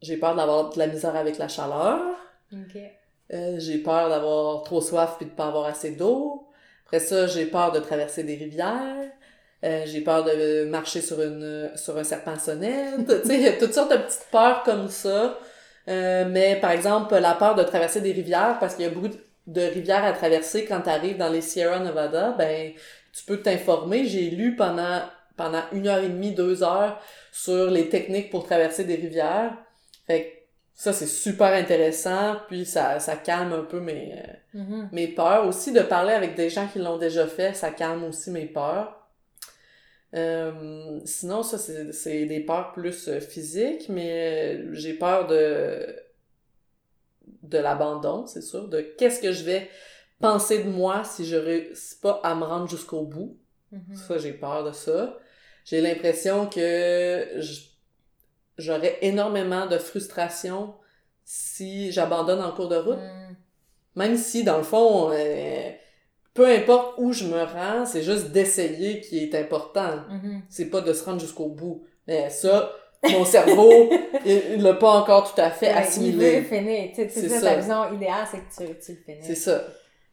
J'ai peur d'avoir de la misère avec la chaleur. Euh, j'ai peur d'avoir trop soif puis de pas avoir assez d'eau. Après ça, j'ai peur de traverser des rivières. Euh, j'ai peur de marcher sur une sur un serpent sonnette. [laughs] tu sais, il y a toutes sortes de petites peurs comme ça. Euh, mais par exemple, la peur de traverser des rivières, parce qu'il y a beaucoup de- de rivières à traverser quand tu arrives dans les Sierra Nevada, ben tu peux t'informer. J'ai lu pendant pendant une heure et demie, deux heures sur les techniques pour traverser des rivières. Fait que ça, c'est super intéressant, puis ça, ça calme un peu mes, euh, Mhm. mes peurs. Aussi, de parler avec des gens qui l'ont déjà fait, ça calme aussi mes peurs. Euh, sinon, ça, c'est des peurs plus euh, physiques, mais euh, j'ai peur de de l'abandon, c'est sûr, de qu'est-ce que je vais penser de moi si je réussis pas à me rendre jusqu'au bout. Mhm. Ça, j'ai peur de ça. J'ai l'impression que j'aurais énormément de frustration si j'abandonne en cours de route. Mhm. Même si, dans le fond, euh, peu importe où je me rends, c'est juste d'essayer qui est important. Mhm. C'est pas de se rendre jusqu'au bout. Mais ça, mon cerveau, [laughs] il l'a pas encore tout à fait Ouais, Il veut assimilé. finir. Tu sais, C'est C'est ça, ça. ta vision idéale, c'est que tu, tu le finis. C'est ça.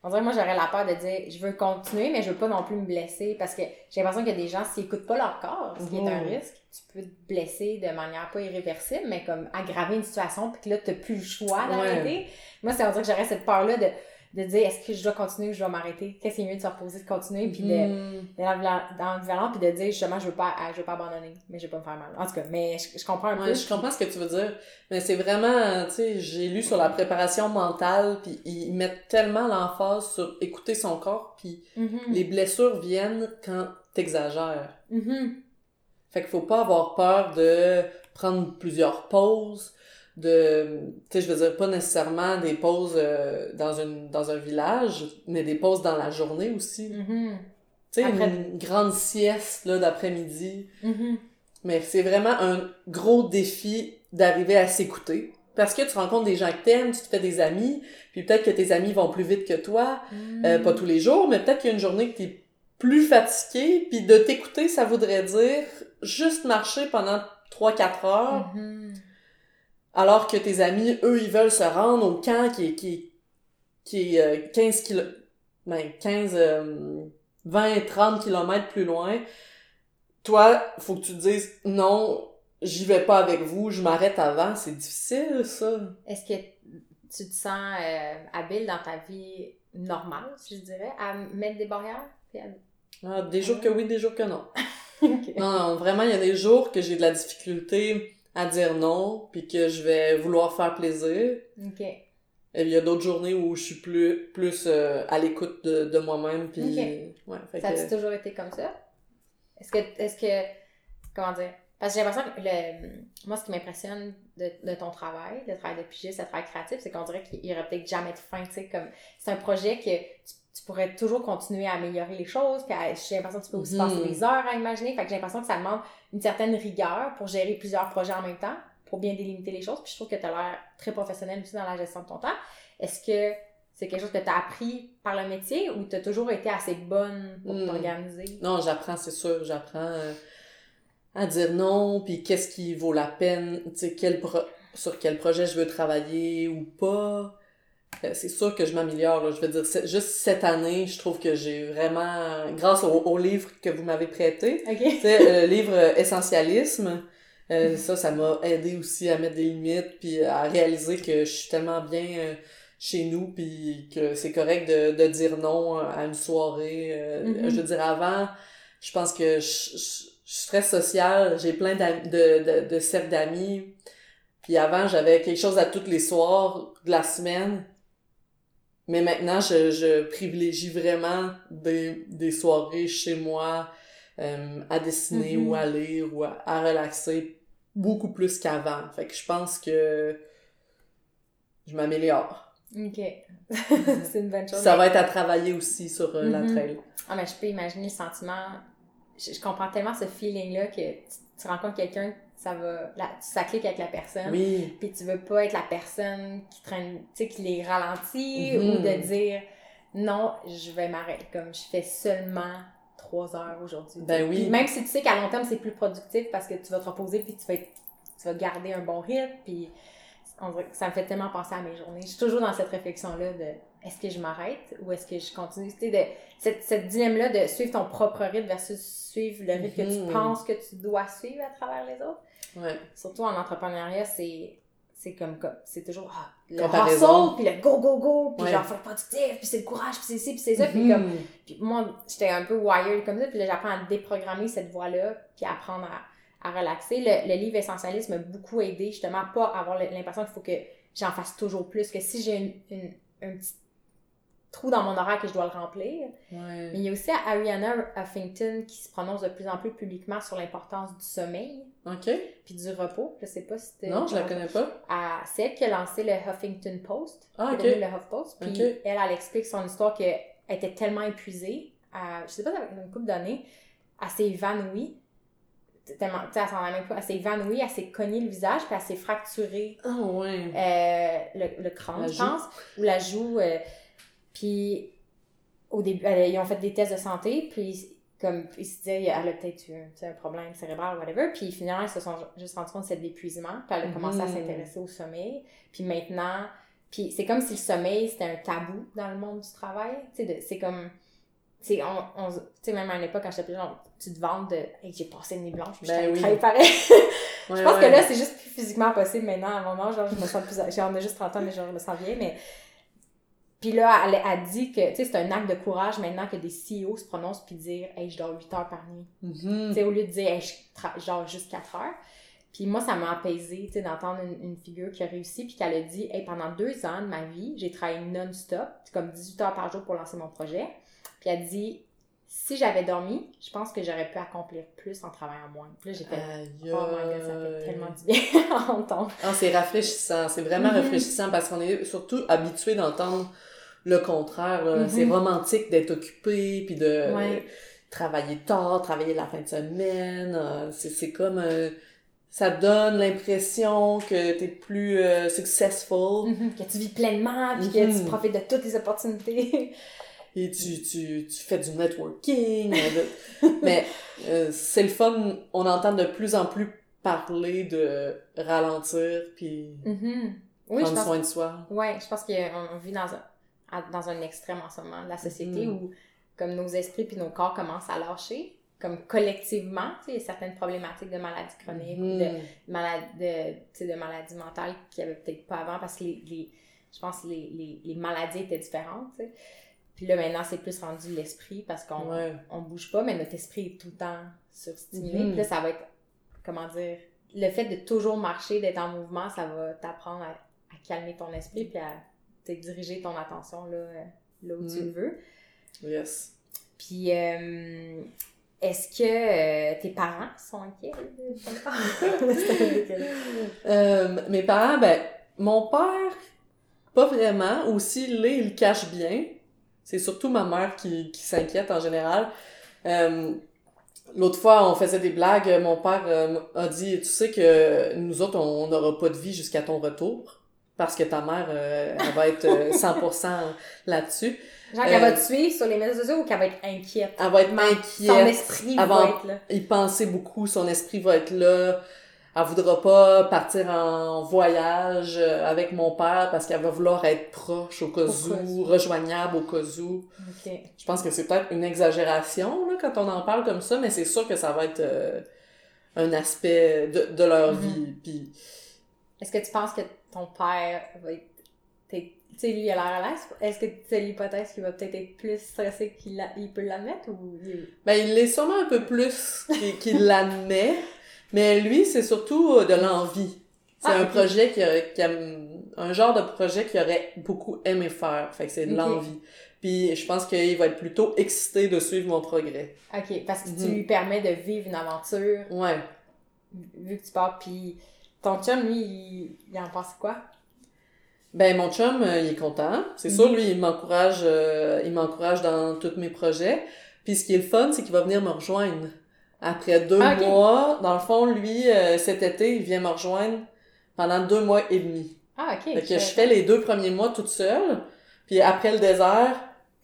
On dirait que moi, j'aurais la peur de dire, je veux continuer, mais je veux pas non plus me blesser parce que j'ai l'impression qu'il y a des gens, s'ils écoutent pas leur corps, ce qui est un risque, tu peux te blesser de manière pas irréversible, mais comme aggraver une situation, puis que là, t'as plus le choix d'arrêter. Moi, c'est on dirait que j'aurais cette peur-là de, de dire, est-ce que je dois continuer ou je dois m'arrêter? Qu'est-ce qui est mieux de se reposer, de continuer, puis Hmm. dans l'environnement, puis de dire, justement, je veux pas, je veux pas abandonner, mais je vais pas me faire mal. En tout cas, mais je, je comprends un Ouais, peu. je comprends ce que tu veux dire, mais c'est vraiment, tu sais, j'ai lu sur la préparation mentale, puis ils mettent tellement l'emphase sur écouter son corps, puis Mhm. les blessures viennent quand t'exagères. Mhm. Fait qu'il faut pas avoir peur de prendre plusieurs pauses, de, tu sais, je veux dire, pas nécessairement des pauses euh, dans, une, dans un village, mais des pauses dans la journée aussi. Mhm. Tu sais, Après- une grande sieste, là, d'après-midi. Mhm. Mais c'est vraiment un gros défi d'arriver à s'écouter. Parce que tu rencontres des gens que t'aimes, tu te fais des amis, puis peut-être que tes amis vont plus vite que toi, euh, Mhm. pas tous les jours, mais peut-être qu'il y a une journée que t'es plus fatigué, puis de t'écouter, ça voudrait dire juste marcher pendant 3-4 heures, Mhm. Alors que tes amis, eux, ils veulent se rendre au camp qui est, qui est, qui est euh, 15 kilo, ben 15, euh, 20, 30 kilomètres plus loin. Toi, faut que tu te dises, non, j'y vais pas avec vous, je m'arrête avant. C'est difficile, ça. Est-ce que tu te sens euh, habile dans ta vie normale, si je dirais, à mettre des barrières? À- Ah, des jours que oui, des jours que. [laughs] Non, non, vraiment, il y a des jours que j'ai de la difficulté à dire non, puis que je vais vouloir faire plaisir. Ok. Et il y a d'autres journées où je suis plus, plus euh, à l'écoute de, de moi-même, puis... Ouais, fait Ça a que... toujours été comme ça? Est-ce que, est-ce que, comment dire? Parce que j'ai l'impression que le, moi, ce qui m'impressionne de, de ton travail, le travail de pigiste, le travail créatif, c'est qu'on dirait qu'il y aurait peut-être jamais de fin, tu sais, comme, c'est un projet que tu, tu pourrais toujours continuer à améliorer les choses, puis j'ai l'impression que tu peux aussi Mhm. passer des heures à imaginer, fait que j'ai l'impression que ça demande une certaine rigueur pour gérer plusieurs projets en même temps, pour bien délimiter les choses, puis je trouve que tu as l'air très professionnel aussi dans la gestion de ton temps. Est-ce que c'est quelque chose que tu as appris par le métier ou tu as toujours été assez bonne pour Hmm. t'organiser? Non, j'apprends, c'est sûr, j'apprends euh, à dire non, puis qu'est-ce qui vaut la peine, tu sais, quel pro- sur quel projet je veux travailler ou pas. Euh, C'est sûr que je m'améliore, je veux dire, juste cette année, je trouve que j'ai vraiment, grâce au, au livre que vous m'avez prêté, Ok. tu sais, le livre euh, Essentialisme, euh, ça, ça m'a aidé aussi à mettre des limites, puis à réaliser que je suis tellement bien euh, chez nous, puis que c'est correct de, de dire non à une soirée. euh, Mhm. Je veux dire, avant, je pense que je, je, je suis très sociale, j'ai plein de, de, de cercles d'amis, puis avant, j'avais quelque chose à tous les soirs de la semaine, mais maintenant, je, je privilégie vraiment des, des soirées chez moi, euh, à dessiner ou à lire ou à, à relaxer beaucoup plus qu'avant. Fait que je pense que je m'améliore. Ok. [laughs] c'est une bonne chose. Ça va être à travailler aussi sur euh, la Mhm. trail. Ah, mais je peux imaginer le sentiment. Je, je comprends tellement ce feeling-là que tu, tu rencontres quelqu'un, ça va. ça clique avec la personne. Oui. Puis tu veux pas être la personne qui traîne, tu sais, qui les ralentit Mhm. ou de dire non, je vais m'arrêter. Comme je fais seulement trois heures aujourd'hui. Ben oui. Puis même si tu sais qu'à long terme, c'est plus productif parce que tu vas te reposer puis tu vas, être- tu vas garder un bon rythme. Puis on ça me fait tellement penser à mes journées. Je suis toujours dans cette réflexion-là de est-ce que je m'arrête ou est-ce que je continue? Sais, de, cette, cette dilemme-là de suivre ton propre rythme versus suivre le rythme que Mhm. tu penses que tu dois suivre à travers les autres. Ouais. Surtout en entrepreneuriat, c'est c'est comme, comme c'est toujours ah, le hustle, puis le go, go, go, puis Ouais. genre, faut être productif, puis c'est le courage, puis c'est ci, puis c'est ça, puis comme, Mhm. puis moi, j'étais un peu wired comme ça, puis là, j'apprends à déprogrammer cette voix-là, puis à apprendre à, à relaxer. Le, le livre Essentialisme m'a beaucoup aidé, justement, à pas avoir l'impression qu'il faut que j'en fasse toujours plus, que si j'ai une, une- un petit trou dans mon horaire que je dois le remplir. Mais il y a aussi Ariana Huffington qui se prononce de plus en plus publiquement sur l'importance du sommeil OK. puis du repos. Je sais pas si c'était... Non, je la connais pas. À- C'est elle qui a lancé le Huffington Post. Ah, OK. le HuffPost. Puis Ok. elle, elle explique son histoire qu'elle était tellement épuisée. à- je sais pas, une couple d'années, elle s'est évanouie. Tellement, tu sais, elle même pas. Elle s'est évanouie, elle s'est cognée le visage, puis elle s'est fracturée Ah, ouais. euh, le, le crâne, La je joue. pense, ou la joue. euh, puis au début, elle- ils ont fait des tests de santé, puis comme ils se disaient, elle a peut-être eu un problème cérébral ou whatever. Puis finalement, ils se sont juste rendus compte que c'était de l'épuisement, puis elle a commencé à Mhm. s'intéresser au sommeil. Puis maintenant, puis c'est comme si le sommeil c'était un tabou dans le monde du travail. C'est comme. Tu sais, on, on- tu sais, même à une époque, quand j'étais plus jeune, tu te vantes de hey, j'ai passé une nuit blanche, puis Ben [laughs] je oui. travaille pareil. Ouais, Je pense ouais. que là, c'est juste plus physiquement possible maintenant. À mon âge, genre, je me sens plus. Genre, on a juste 30 ans, mais genre, je me sens vieille. Mais. Puis là, elle a dit que, tu sais, c'est un acte de courage maintenant que des CEO se prononcent puis dire, hey, je dors 8 heures par nuit. Mhm. Tu sais, au lieu de dire, hey, je, dors juste 4 heures. Puis moi, ça m'a apaisé, tu sais, d'entendre une, une figure qui a réussi puis qu'elle a dit, hey, pendant deux ans de ma vie, j'ai travaillé non-stop, comme 18 heures par jour pour lancer mon projet. Puis elle dit, si j'avais dormi, je pense que j'aurais pu accomplir plus en travaillant moins. Puis là, j'étais Aïe, Oh my god, ça fait tellement du bien [laughs] à entendre. Ah, c'est rafraîchissant, c'est vraiment Mhm. rafraîchissant parce qu'on est surtout habitué d'entendre le contraire. là. Mhm. C'est romantique d'être occupé, puis de Ouais. travailler tard, travailler la fin de semaine. euh, c'est c'est comme... euh, ça donne l'impression que t'es plus euh, successful Que tu vis pleinement, puis que tu Mhm. profites de toutes les opportunités. [laughs] et tu, tu, tu fais du networking. euh, de- [laughs] Mais euh, c'est le fun, on entend de plus en plus parler de ralentir, puis Mhm. Je prendre pense, soin de soi. ouais, je pense qu'on vit dans un, à- dans un extrême en ce moment de la société Mhm. où comme nos esprits puis nos corps commencent à lâcher, comme collectivement, tu sais, certaines problématiques de maladies chroniques ou de, Mhm. maladies de, tu sais, de maladies mentales qu'il n'y avait peut-être pas avant parce que les, les- je pense que les, les, les maladies étaient différentes, tu sais. Puis là, maintenant, c'est plus rendu l'esprit parce qu'on Ouais. on bouge pas, mais notre esprit est tout le temps surstimulé. Mhm. Puis là, ça va être, comment dire, le fait de toujours marcher, d'être en mouvement, ça va t'apprendre à, à calmer ton esprit puis à diriger ton attention là, euh, là où tu Mhm. le veux. Yes. Puis, euh, est-ce que euh, tes parents sont inquiets? [laughs] Euh, mes parents, ben, mon père, pas vraiment. Aussi, là, il le cache bien. C'est surtout ma mère qui, qui s'inquiète en général. L'autre fois, on faisait des blagues. Mon père a dit, tu sais que nous autres, on n'aura pas de vie jusqu'à ton retour. Parce que ta mère, euh, elle va être euh, [laughs] 100% là-dessus. Genre qu'elle va Euh, te suivre sur les médias sociaux ou qu'elle va être inquiète? Elle va être Son inquiète. esprit avant- va être là. y penser beaucoup, son esprit va être là. Elle voudra pas partir en voyage euh, avec mon père parce qu'elle va vouloir être proche au cas où, rejoignable au cas où. Je pense que c'est peut-être une exagération là, quand on en parle comme ça, mais c'est sûr que ça va être euh, un aspect de, de leur Mhm. vie. Puis, Est-ce que tu penses que ton père va être. Tu sais, lui, il a l'air à l'aise. Est-ce que c'est l'hypothèse qu'il va peut-être être plus stressé qu'il l'a- il peut l'admettre ou. il- ben, il l'est sûrement un peu plus qu'il qu'il l'admet, mais lui, c'est surtout euh, de l'envie. C'est Ah, un projet qui, aime- un genre de projet qu'il aurait beaucoup aimé faire. Fait que c'est de l'envie. Puis je pense qu'il va être plutôt excité de suivre mon progrès. Ok, parce que tu Mhm. lui permets de vivre une aventure Ouais. vu que tu pars. Puis ton chum, lui, il, il en pense quoi? Ben mon chum, euh, il est content. C'est Mhm. sûr, lui, il m'encourage, euh, il m'encourage dans tous mes projets. Puis ce qui est le fun, c'est qu'il va venir me rejoindre. Après deux Ah, mois, dans le fond, lui, euh, cet été, il vient me rejoindre pendant deux mois et demi. Ah, ok. Fait que je fais les deux premiers mois toute seule. Puis après le désert,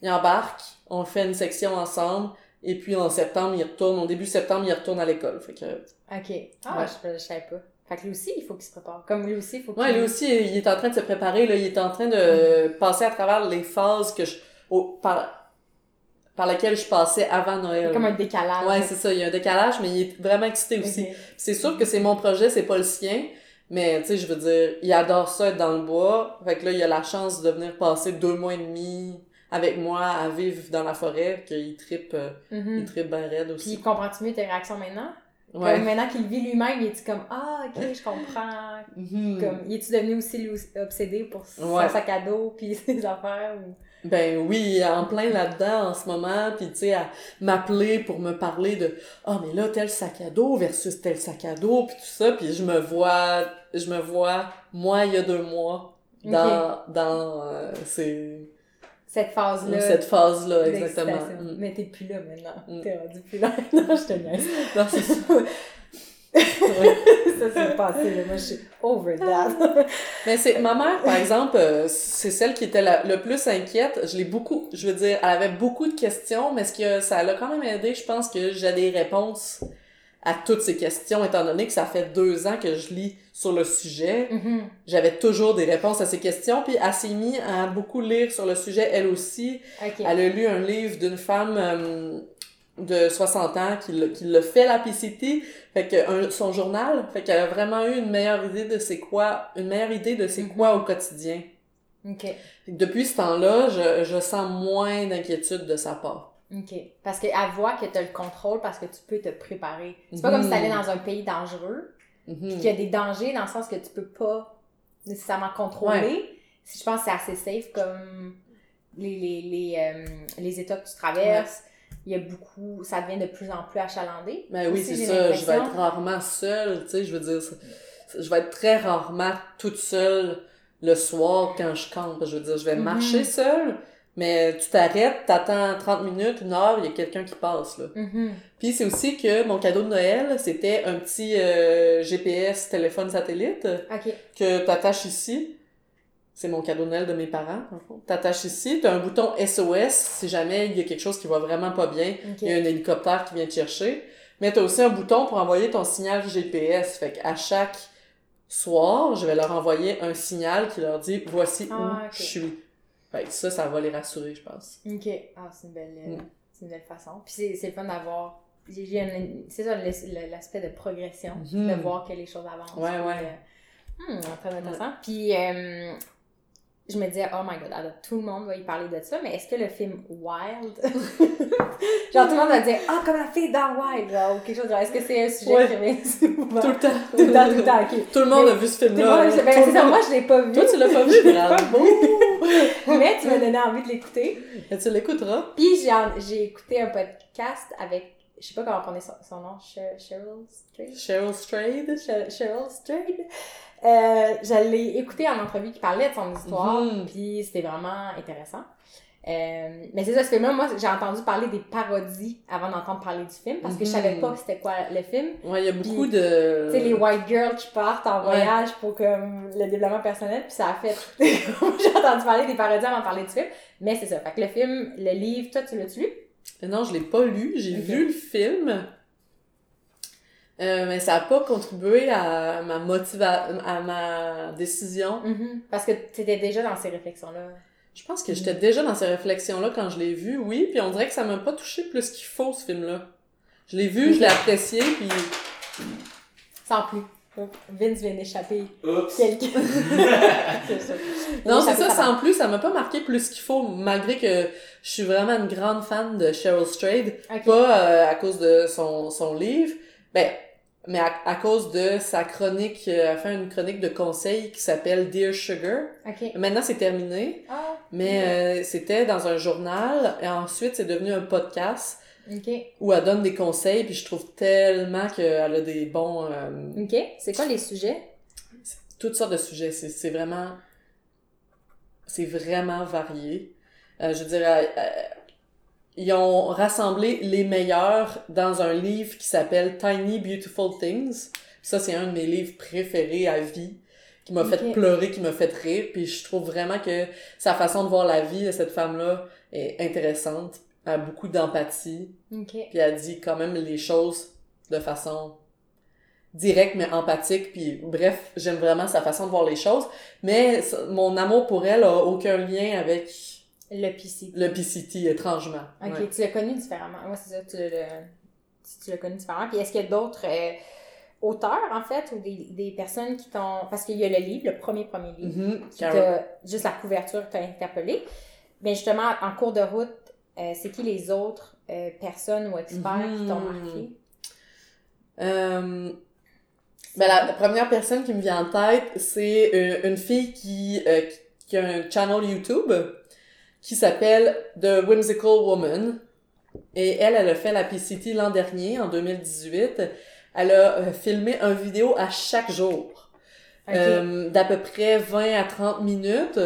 il embarque, on fait une section ensemble. Et puis en septembre, il retourne, au début septembre, il retourne à l'école. Fait que, Ok. Ah, Ouais. je, je savais pas. Fait que lui aussi, il faut qu'il se prépare. Comme lui aussi, il faut qu'il. ouais, lui aussi, il est en train de se préparer, là. Il est en train de passer à travers les phases que je, au- par, par lesquelles je passais avant Noël. Comme un décalage. Ouais, c'est ça. Il y a un décalage, mais il est vraiment excité aussi. C'est sûr que c'est mon projet, c'est pas le sien, Mais, tu sais, je veux dire, il adore ça être dans le bois. Fait que là, il a la chance de venir passer deux mois et demi avec moi à vivre dans la forêt, qu'il trippe, euh, il trippe bien raide Puis aussi. comprends-tu mieux tes réactions maintenant? Ouais. Comme maintenant qu'il vit lui-même, il est comme Ah, ok, je comprends. Mhm. Comme, il est-tu devenu aussi lui, obsédé pour son Ouais. sac à dos puis [laughs] ses affaires? Ou... Ben oui, en plein là-dedans en ce moment, puis tu sais, à m'appeler pour me parler de « Ah, mais là, tel sac à dos versus tel sac à dos », puis tout ça, puis je me vois, je me vois, moi, il y a deux mois, dans, dans euh, ces- Cette phase-là. cette phase-là, exactement. Mm. Mais t'es plus là maintenant. Mm. T'es rendu plus là. [laughs] non, je te niaise. Non, c'est ça. [laughs] ça, c'est passé. Là. Moi, je suis over that. [laughs] Mais c'est ma mère, par exemple, euh, c'est celle qui était la- le plus inquiète. Je l'ai beaucoup, je veux dire, elle avait beaucoup de questions, mais ce que ça l'a quand même aidé, je pense que j'ai des réponses à toutes ces questions, étant donné que ça fait deux ans que je lis sur le sujet. Mhm. J'avais toujours des réponses à ces questions, puis elle s'est mise à beaucoup lire sur le sujet, elle aussi. Ok. Elle a lu un livre d'une femme euh, de 60 ans qui l'a- qui l'a fait la PCT, fait que un- son journal, fait qu'elle a vraiment eu une meilleure idée de c'est quoi, une meilleure idée de c'est quoi au quotidien. Ok. Fait que Depuis ce temps-là, je, je sens moins d'inquiétude de sa part. Ok. Parce qu'elle voit que t'as le contrôle parce que tu peux te préparer. C'est pas Mhm. comme si t'allais dans un pays dangereux, Mhm. puis qu'il y a des dangers dans le sens que tu peux pas nécessairement contrôler. Si je pense que c'est assez safe comme les, les, les, euh, les états que tu traverses. Il y a beaucoup, ça devient de plus en plus achalandé. Ben oui, c'est ça. Je vais être rarement seule, tu sais, je veux dire, je vais être très rarement toute seule le soir quand je campe. Je veux dire, je vais Mhm. marcher seule, mais tu t'arrêtes, t'attends 30 minutes, une heure, il y a quelqu'un qui passe, là. Mhm. Puis c'est aussi que mon cadeau de Noël, c'était un petit euh, GPS téléphone satellite Ok. que t'attaches ici. C'est mon cadeau de Noël de mes parents, en. T'attaches ici, t'as un bouton SOS si jamais il y a quelque chose qui va vraiment pas bien. Ok. Il y a un hélicoptère qui vient te chercher. Mais t'as aussi un bouton pour envoyer ton signal GPS. Fait qu'à chaque soir, je vais leur envoyer un signal qui leur dit voici Ah, où ok. je suis. Fait que ça, ça va les rassurer, je pense. Ok. Ah, c'est une belle, euh, Mm. c'est une belle façon. Puis c'est, le fun d'avoir. C'est ça l'as- l'aspect de progression, Mhm. de voir que les choses avancent. Ouais, ouais. hmm, très intéressant. Puis euh, je me disais, oh my god, alors, tout le monde va y parler de ça, mais est-ce que le film Wild? [laughs] genre tout le monde va dire, ah, comme la fille dans Wild, genre, ou quelque chose. Genre, est-ce que c'est un sujet Ouais. qui revient souvent? Tout le temps. Tout le temps, tout le temps, ok. Tout le monde Mais- a vu ce Tout le film-là. ben, c'est ça, moi je l'ai pas vu. Toi, tu l'as pas vu, bravo! [laughs] Mais tu m'as donné envie de l'écouter. Et tu l'écouteras. Puis j'ai, écouté un podcast avec, je sais pas comment on prononce son, son nom, Cheryl Strayed? Cheryl Strayed. Cher- Cheryl Strayed. Euh, je l'ai écouté en entrevue qui parlait de son histoire, Mhm. puis c'était vraiment intéressant. Euh, mais c'est ça, ce film-là, moi, j'ai entendu parler des parodies avant d'entendre parler du film, parce que je savais Mhm. pas c'était quoi le film. Ouais, il y a beaucoup Puis, de... Tu sais, les white girls qui partent en Ouais. voyage pour comme le développement personnel, puis ça a fait. [laughs] j'ai entendu parler des parodies avant de parler du film, mais c'est ça. Fait que le film, le livre, toi, tu l'as-tu lu? Non, je l'ai pas lu. J'ai vu le film. Euh, mais ça a pas contribué à ma motivation, à ma décision. Parce que t'étais déjà dans ces réflexions-là. Je pense que j'étais déjà dans ces réflexions-là quand je l'ai vu, oui, puis on dirait que ça m'a pas touché plus qu'il faut, ce film-là. Je l'ai vu, je l'ai apprécié, puis... Sans plus. Vince vient d'échapper Oups. quelqu'un. [laughs] c'est ça. Non, c'est ça, sa sans plus, ça m'a pas marqué plus qu'il faut, malgré que je suis vraiment une grande fan de Cheryl Strayed. Ok. Pas euh, à cause de son, son livre, ben, mais à, à cause de sa chronique, euh, elle a fait une chronique de conseils qui s'appelle Dear Sugar. Maintenant, c'est terminé, Ah, mais euh, c'était dans un journal, et ensuite, c'est devenu un podcast où elle donne des conseils, puis je trouve tellement qu'elle a des bons... euh, Ok. C'est quoi les sujets? toutes sortes de sujets. C'est, c'est vraiment... C'est vraiment varié. Euh, je dirais... ils ont rassemblé les meilleurs dans un livre qui s'appelle Tiny Beautiful Things. Ça, c'est un de mes livres préférés à vie, qui m'a fait pleurer, qui m'a fait rire. Puis je trouve vraiment que sa façon de voir la vie de cette femme-là est intéressante. Elle a beaucoup d'empathie. Ok. Puis elle dit quand même les choses de façon directe mais empathique. Puis bref, j'aime vraiment sa façon de voir les choses. Mais mon amour pour elle a aucun lien avec Le PC. le PCT, étrangement. Ok. Ouais. Tu l'as connu différemment. Moi, c'est ça. Tu l'as, tu l'as connu différemment. Puis est-ce qu'il y a d'autres euh, auteurs, en fait, ou des, des personnes qui t'ont... Parce qu'il y a le livre, le premier premier livre, Mhm, qui t'a... Juste la couverture t'a interpellé. Mais justement, en cours de route, euh, c'est qui les autres euh, personnes ou experts qui t'ont Mhm. marqué? Euh, ben, la, la première personne qui me vient en tête, c'est une, une fille qui, qui- qui a un channel YouTube qui s'appelle The Whimsical Woman. Et elle, elle a fait la PCT l'an dernier, en 2018. Elle a euh, filmé un vidéo à chaque jour. Ok. Euh, d'à peu près 20 à 30 minutes.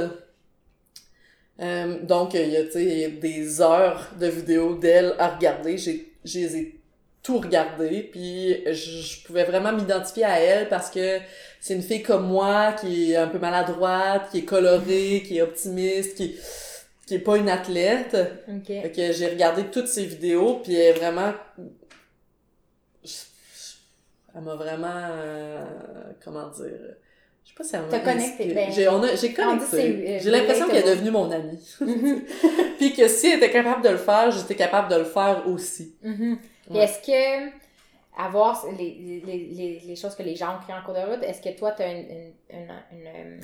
Euh, donc, il y a, des heures de vidéos d'elle à regarder. J'ai, je les ai tout regardé, puis je, je pouvais vraiment m'identifier à elle parce que c'est une fille comme moi qui est un peu maladroite, qui est colorée, qui est optimiste, qui, qui est pas une athlète. Fait que j'ai regardé toutes ses vidéos, puis elle est vraiment... Elle m'a vraiment... euh, comment dire... Je sais pas si elle m'a... T'as connecté, ben, J'ai on a- connecté. euh, J'ai l'impression qu'elle est devenue mon amie. [laughs] puis que si elle était capable de le faire, j'étais capable de le faire aussi. Mhm. Ouais. est-ce que avoir les, les, les, les choses que les gens ont créées en cours de route, est-ce que toi, tu as une, une, une, une,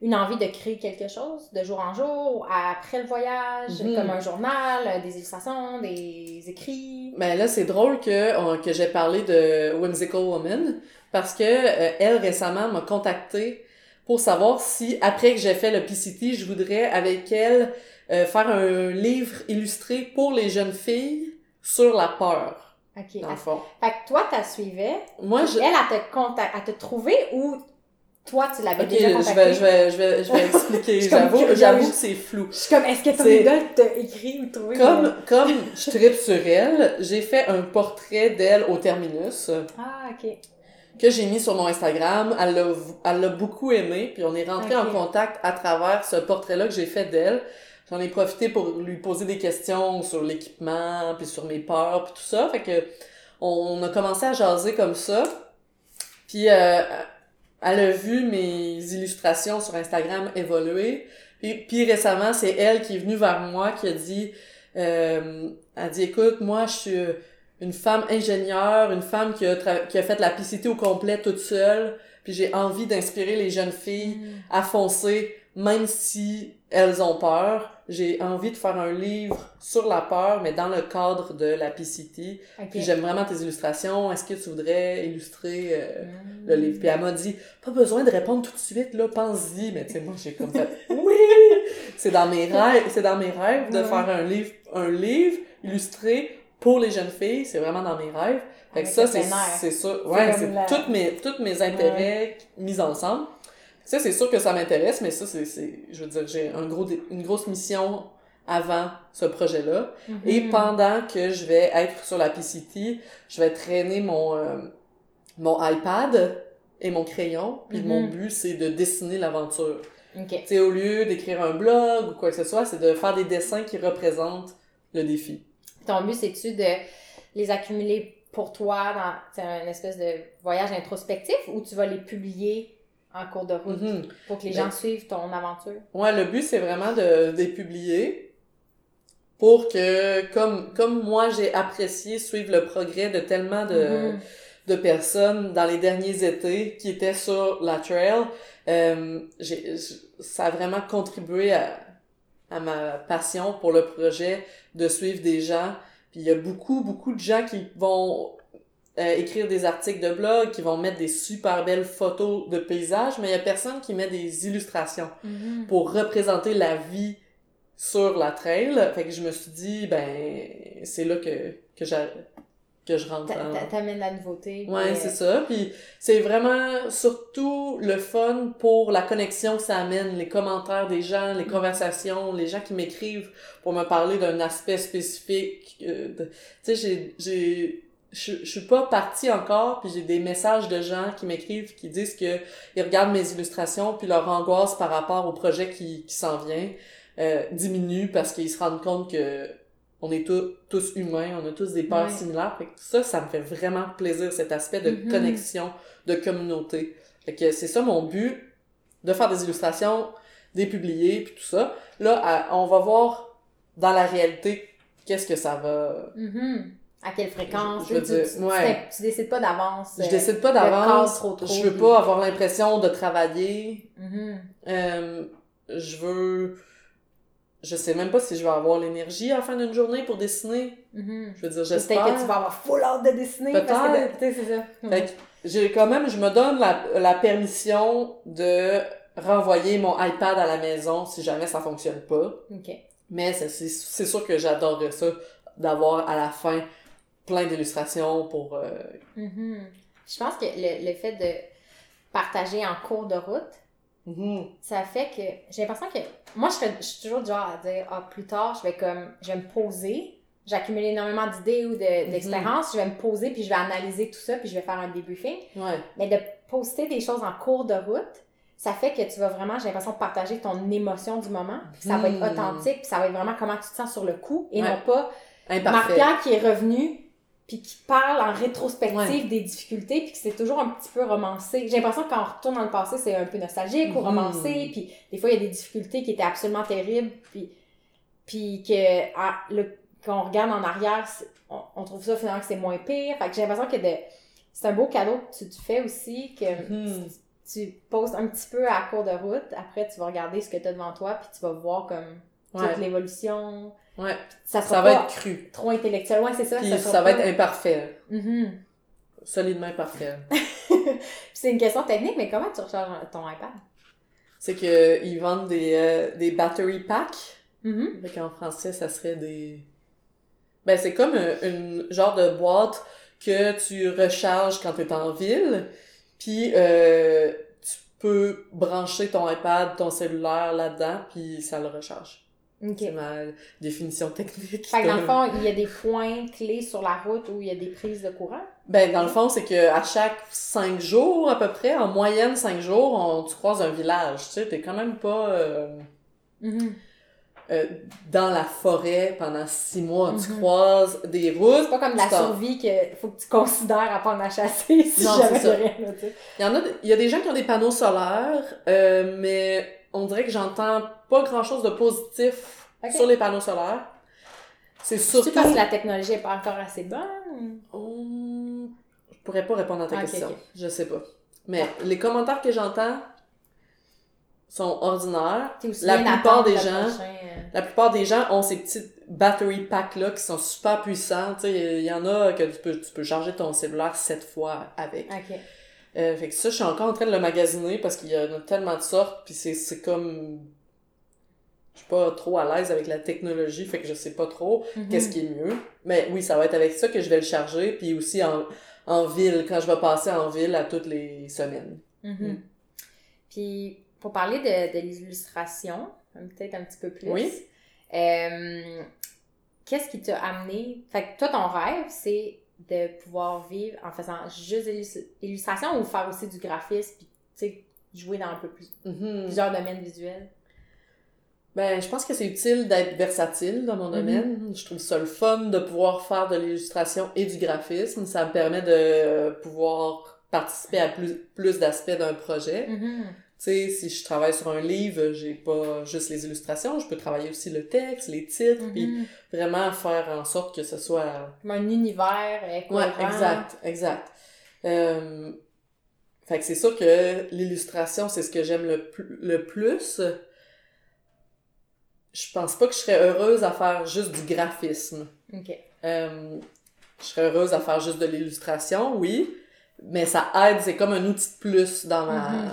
une envie de créer quelque chose de jour en jour, après le voyage, Mhm. comme un journal, euh, des illustrations, des écrits? Mais là, c'est drôle que, on- que j'ai parlé de Whimsical Woman parce que euh, elle récemment m'a contacté pour savoir si après que j'ai fait le PCT, je voudrais avec elle euh, faire un livre illustré pour les jeunes filles sur la peur, OK. dans le fond. Fait que toi, tu suivais. Moi, je... Elle, elle te, contact... elle te trouvé ou toi, tu l'avais Ok, déjà je contacté? vais, je vais, je vais, je vais [laughs] expliquer. J'avoue, j'avoue que c'est flou. Je suis comme, est-ce que ton idole t'a écrit ou trouvé? Comme, comme je tripe sur elle, j'ai fait un portrait d'elle au terminus. Ah, OK. que j'ai mis sur mon Instagram. Elle l'a, elle l'a beaucoup aimé, puis on est rentré en contact à travers ce portrait-là que j'ai fait d'elle. J'en ai profité pour lui poser des questions sur l'équipement, puis sur mes peurs, puis tout ça. Fait que on a commencé à jaser comme ça. Puis euh, elle a vu mes illustrations sur Instagram évoluer. Puis, puis récemment, c'est elle qui est venue vers moi qui a dit, euh, elle a dit, écoute, moi, je suis une femme ingénieure, une femme qui a, qui a fait la PCT au complet toute seule, puis j'ai envie d'inspirer les jeunes filles à foncer, même si elles ont peur. J'ai envie de faire un livre sur la peur, mais dans le cadre de la PCT. OK. Puis j'aime vraiment tes illustrations. Est-ce que tu voudrais illustrer euh, le livre? Puis elle m'a dit, pas besoin de répondre tout de suite, là, pense-y. Mais tu sais, moi, j'ai comme fait, [laughs] oui! C'est dans mes rêves, c'est dans mes rêves de faire un livre, un livre illustré pour les jeunes filles. C'est vraiment dans mes rêves. Fait que Avec ça, c'est, ça. Ouais, c'est la- toutes mes, toutes mes intérêts mis ensemble. Ça, c'est sûr que ça m'intéresse, mais ça, c'est, je veux dire, j'ai un gros, une grosse mission avant ce projet-là. Mhm. Et pendant que je vais être sur la PCT, je vais traîner mon, euh, mon iPad et mon crayon. Puis Mhm. mon but, c'est de dessiner l'aventure. OK. Tu sais, au lieu d'écrire un blog ou quoi que ce soit, c'est de faire des dessins qui représentent le défi. Ton but, c'est-tu de les accumuler pour toi dans un espèce de voyage introspectif ou tu vas les publier en cours de route Mhm. pour que les Ben- gens suivent ton aventure? Ouais, le but, c'est vraiment de, de les publier pour que, comme, comme moi, j'ai apprécié suivre le progrès de tellement de, Mhm. de personnes dans les derniers étés qui étaient sur la trail, euh, j- ça a vraiment contribué à, à ma passion pour le projet de suivre des gens. Puis il y a beaucoup, beaucoup de gens qui vont euh, écrire des articles de blog, qui vont mettre des super belles photos de paysages, mais il y a personne qui met des illustrations Mhm. pour représenter la vie sur la trail. Fait que je me suis dit, ben, c'est là que, que, que je rentre T'a- en... t'a- T'amènes la nouveauté. Ouais, c'est euh, ça. Puis c'est vraiment surtout le fun pour la connexion que ça amène, les commentaires des gens, les conversations, les gens qui m'écrivent pour me parler d'un aspect spécifique. euh, de- Tu sais, j'ai, je je suis pas partie encore, puis j'ai des messages de gens qui m'écrivent qui disent que ils regardent mes illustrations, puis leur angoisse par rapport au projet qui, qui s'en vient euh, diminue parce qu'ils se rendent compte que on est tous, tous humains, on a tous des peurs Ouais. similaires. Fait que ça, ça me fait vraiment plaisir, cet aspect de Mhm. connexion, de communauté. Fait que c'est ça mon but, de faire des illustrations, des publier, puis tout ça. Là, on va voir dans la réalité qu'est-ce que ça va Mhm. À quelle fréquence? Je- je veux tu, dire, tu- ouais. décides pas d'avance. Je euh, décide pas cadre d'avance. Je veux pas avoir l'impression de travailler. Mhm. Euh, je veux. Je sais même pas si je vais avoir l'énergie à la fin d'une journée pour dessiner. Mhm. Je veux dire, Peut-être j'espère. que tu vas avoir full hâte de dessiner. Peut-être. c'est ça. Fait que j'ai quand même, je me donne la, la permission de renvoyer mon iPad à la maison si jamais ça fonctionne pas. Ok. Mais c'est sûr que j'adorerais ça, d'avoir à la fin plein d'illustrations pour... euh, Mhm. Je pense que le, le fait de partager en cours de route, mhm, ça fait que j'ai l'impression que moi je, serais- je suis toujours du genre à dire ah plus tard je vais comme je vais me poser j'accumule énormément d'idées ou de- d'expériences je vais me poser puis je vais analyser tout ça puis je vais faire un débriefing Ouais. mais de poster des choses en cours de route ça fait que tu vas vraiment j'ai l'impression de partager ton émotion du moment puis ça va être Mhm. authentique puis ça va être vraiment comment tu te sens sur le coup et Ouais. non pas Imparfait. Marc-Pierre qui est revenu puis qui parle en rétrospective Ouais. des difficultés puis que c'est toujours un petit peu romancé. J'ai l'impression que quand on retourne dans le passé, c'est un peu nostalgique ou Mhm. romancé puis des fois il y a des difficultés qui étaient absolument terribles puis puis que ah, le- quand on regarde en arrière, on, on trouve ça finalement que c'est moins pire. Fait que j'ai l'impression que de c'est un beau cadeau que tu, tu fais aussi que Mhm. tu postes un petit peu à court de route, après tu vas regarder ce que tu as devant toi puis tu vas voir comme Ouais. toute l'évolution. Ouais. Ça sera Ça pas va être cru. trop intellectuel. Ouais, c'est ça. Puis ça, ça, va pas- être imparfait. Mhm. Solidement imparfait. [laughs] c'est une question technique, mais comment tu recharges ton iPad? C'est que ils vendent des, euh, des battery packs. Mhm. Fait qu'en français, ça serait des... Ben, c'est comme un, une genre de boîte que tu recharges quand tu es en ville. Puis, euh, tu peux brancher ton iPad, ton cellulaire là-dedans, puis ça le recharge. OK. C'est ma définition technique. Fait que dans le [laughs] fond, il y a des points clés sur la route où il y a des prises de courant? Ben, dans le fond, c'est que à chaque cinq jours, à peu près, en moyenne cinq jours, on, tu croises un village. Tu sais, t'es quand même pas euh, Mhm. euh, dans la forêt pendant six mois. Tu Mhm. croises des routes. C'est pas comme de la survie que faut que tu considères apprendre à chasser [laughs] si Non, jamais rien, là, tu sais. Il y en a, il y a des gens qui ont des panneaux solaires, euh, mais on dirait que j'entends pas grand chose de positif sur les panneaux solaires. C'est surtout. parce que la technologie est pas encore assez bonne. Hum, Je pourrais pas répondre à ta question. Je sais pas. Mais les commentaires que j'entends sont ordinaires. La plupart des gens- prochain, euh, La plupart des gens ont ces petites battery packs là qui sont super puissants. Il y en a que tu peux, tu peux charger ton cellulaire sept fois avec. Euh, fait que ça, je suis encore en train de le magasiner parce qu'il y en a tellement de sortes, puis c'est, comme... Je suis pas trop à l'aise avec la technologie, fait que je sais pas trop Mhm. qu'est-ce qui est mieux. Mais oui, ça va être avec ça que je vais le charger, puis aussi en, en ville, quand je vais passer en ville à toutes les semaines. Mhm. Mm. Puis, pour parler de, de l'illustration, peut-être un petit peu plus. Oui. euh, Qu'est-ce qui t'a amené? Fait que toi, ton rêve, c'est de pouvoir vivre en faisant juste de l'illus- l'illustration ou faire aussi du graphisme, puis, tu sais, jouer dans un peu plus, Mhm. plusieurs domaines visuels? Ben, je pense que c'est utile d'être versatile dans mon domaine. Je trouve ça le fun de pouvoir faire de l'illustration et du graphisme. Ça me permet de pouvoir participer à plus, plus d'aspects d'un projet. Mhm. Tu sais, si je travaille sur un livre, j'ai pas juste les illustrations, je peux travailler aussi le texte, les titres, puis Mhm. vraiment faire en sorte que ce soit... Comme un univers Ouais, exact, exact. Euh... Fait que c'est sûr que l'illustration, c'est ce que j'aime le, le plus. Je pense pas que je serais heureuse à faire juste du graphisme. OK. Euh, je serais heureuse à faire juste de l'illustration, oui, mais ça aide, c'est comme un outil de plus dans ma, Mhm.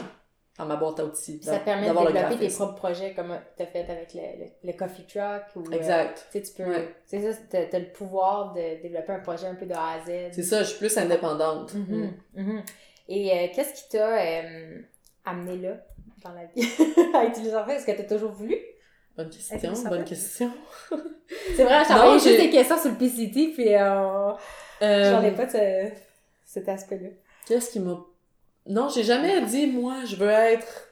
Dans ma boîte à outils. Ça te permet de développer tes propres projets comme tu as fait avec le, le, le coffee truck. Ou, euh, Exact. tu sais, tu peux. Ouais. C'est ça, t'as t'as le pouvoir de développer un projet un peu de A à Z. C'est ça, je suis plus indépendante. Mhm, mhm. Et euh, qu'est-ce qui t'a euh, amené là, dans la vie, à utiliser ça? Est-ce que t'as toujours voulu? Bonne question, bonne question. C'est vrai, j'envoyais juste des questions sur le PCT, puis euh, Euh, j'en ai pas de ce- cet aspect-là. Qu'est-ce qui m'a... Non, j'ai jamais dit, moi, je veux être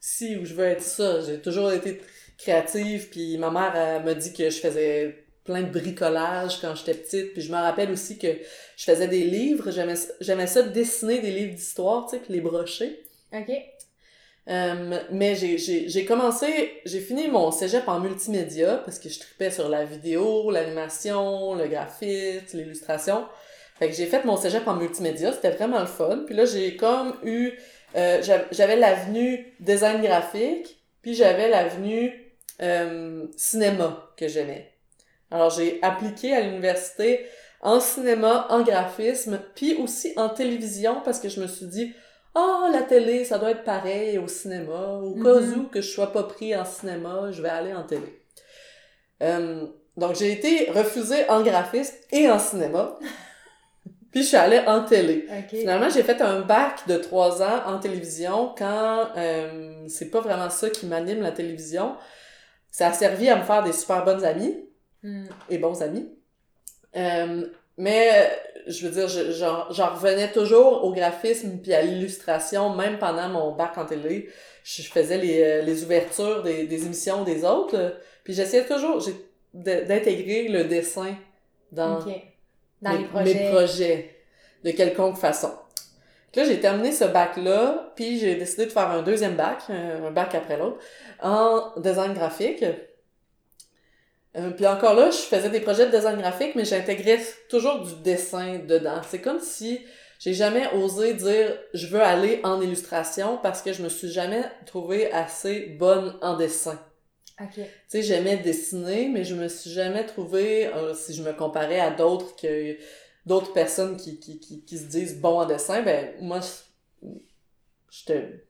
ci ou je veux être ça. J'ai toujours été créative, puis ma mère elle m'a dit que je faisais plein de bricolage quand j'étais petite, puis je me rappelle aussi que je faisais des livres, j'aimais ça- dessiner des livres d'histoire, tu sais, puis les brocher. OK. Euh, mais j'ai, j'ai, j'ai commencé, j'ai fini mon cégep en multimédia parce que je tripais sur la vidéo, l'animation, le graphisme, l'illustration. Fait que j'ai fait mon cégep en multimédia, c'était vraiment le fun. Puis là, j'ai comme eu... Euh, j'avais l'avenue design graphique, puis j'avais l'avenue euh, cinéma que j'aimais. Alors, j'ai appliqué à l'université en cinéma, en graphisme, puis aussi en télévision parce que je me suis dit ah, la télé, ça doit être pareil au cinéma. Au cas mm-hmm. où que je sois pas pris en cinéma, je vais aller en télé. Euh, donc, j'ai été refusée en graphisme et en cinéma. [laughs] Puis je suis allée en télé. Finalement, j'ai fait un bac de trois ans en télévision quand euh, c'est pas vraiment ça qui m'anime la télévision. Ça a servi à me faire des super bonnes amies mm. et bons amis. Euh, mais je veux dire, j'en revenais toujours au graphisme puis à l'illustration, même pendant mon bac en télé. Je, faisais les, euh, les ouvertures des, des émissions des autres. Puis j'essayais toujours d'intégrer le dessin dans, dans les, projets. mes projets de quelconque façon. Là, j'ai terminé ce bac-là, puis j'ai décidé de faire un deuxième bac, un bac après l'autre, en design graphique. Euh, puis encore là, je faisais des projets de design graphique, mais j'intégrais toujours du dessin dedans. C'est comme si j'ai jamais osé dire je veux aller en illustration parce que je me suis jamais trouvée assez bonne en dessin. Tu sais, j'aimais dessiner, mais je me suis jamais trouvée, euh, si je me comparais à d'autres que d'autres personnes qui, qui, qui, qui, se disent bon en dessin, ben moi, j'étais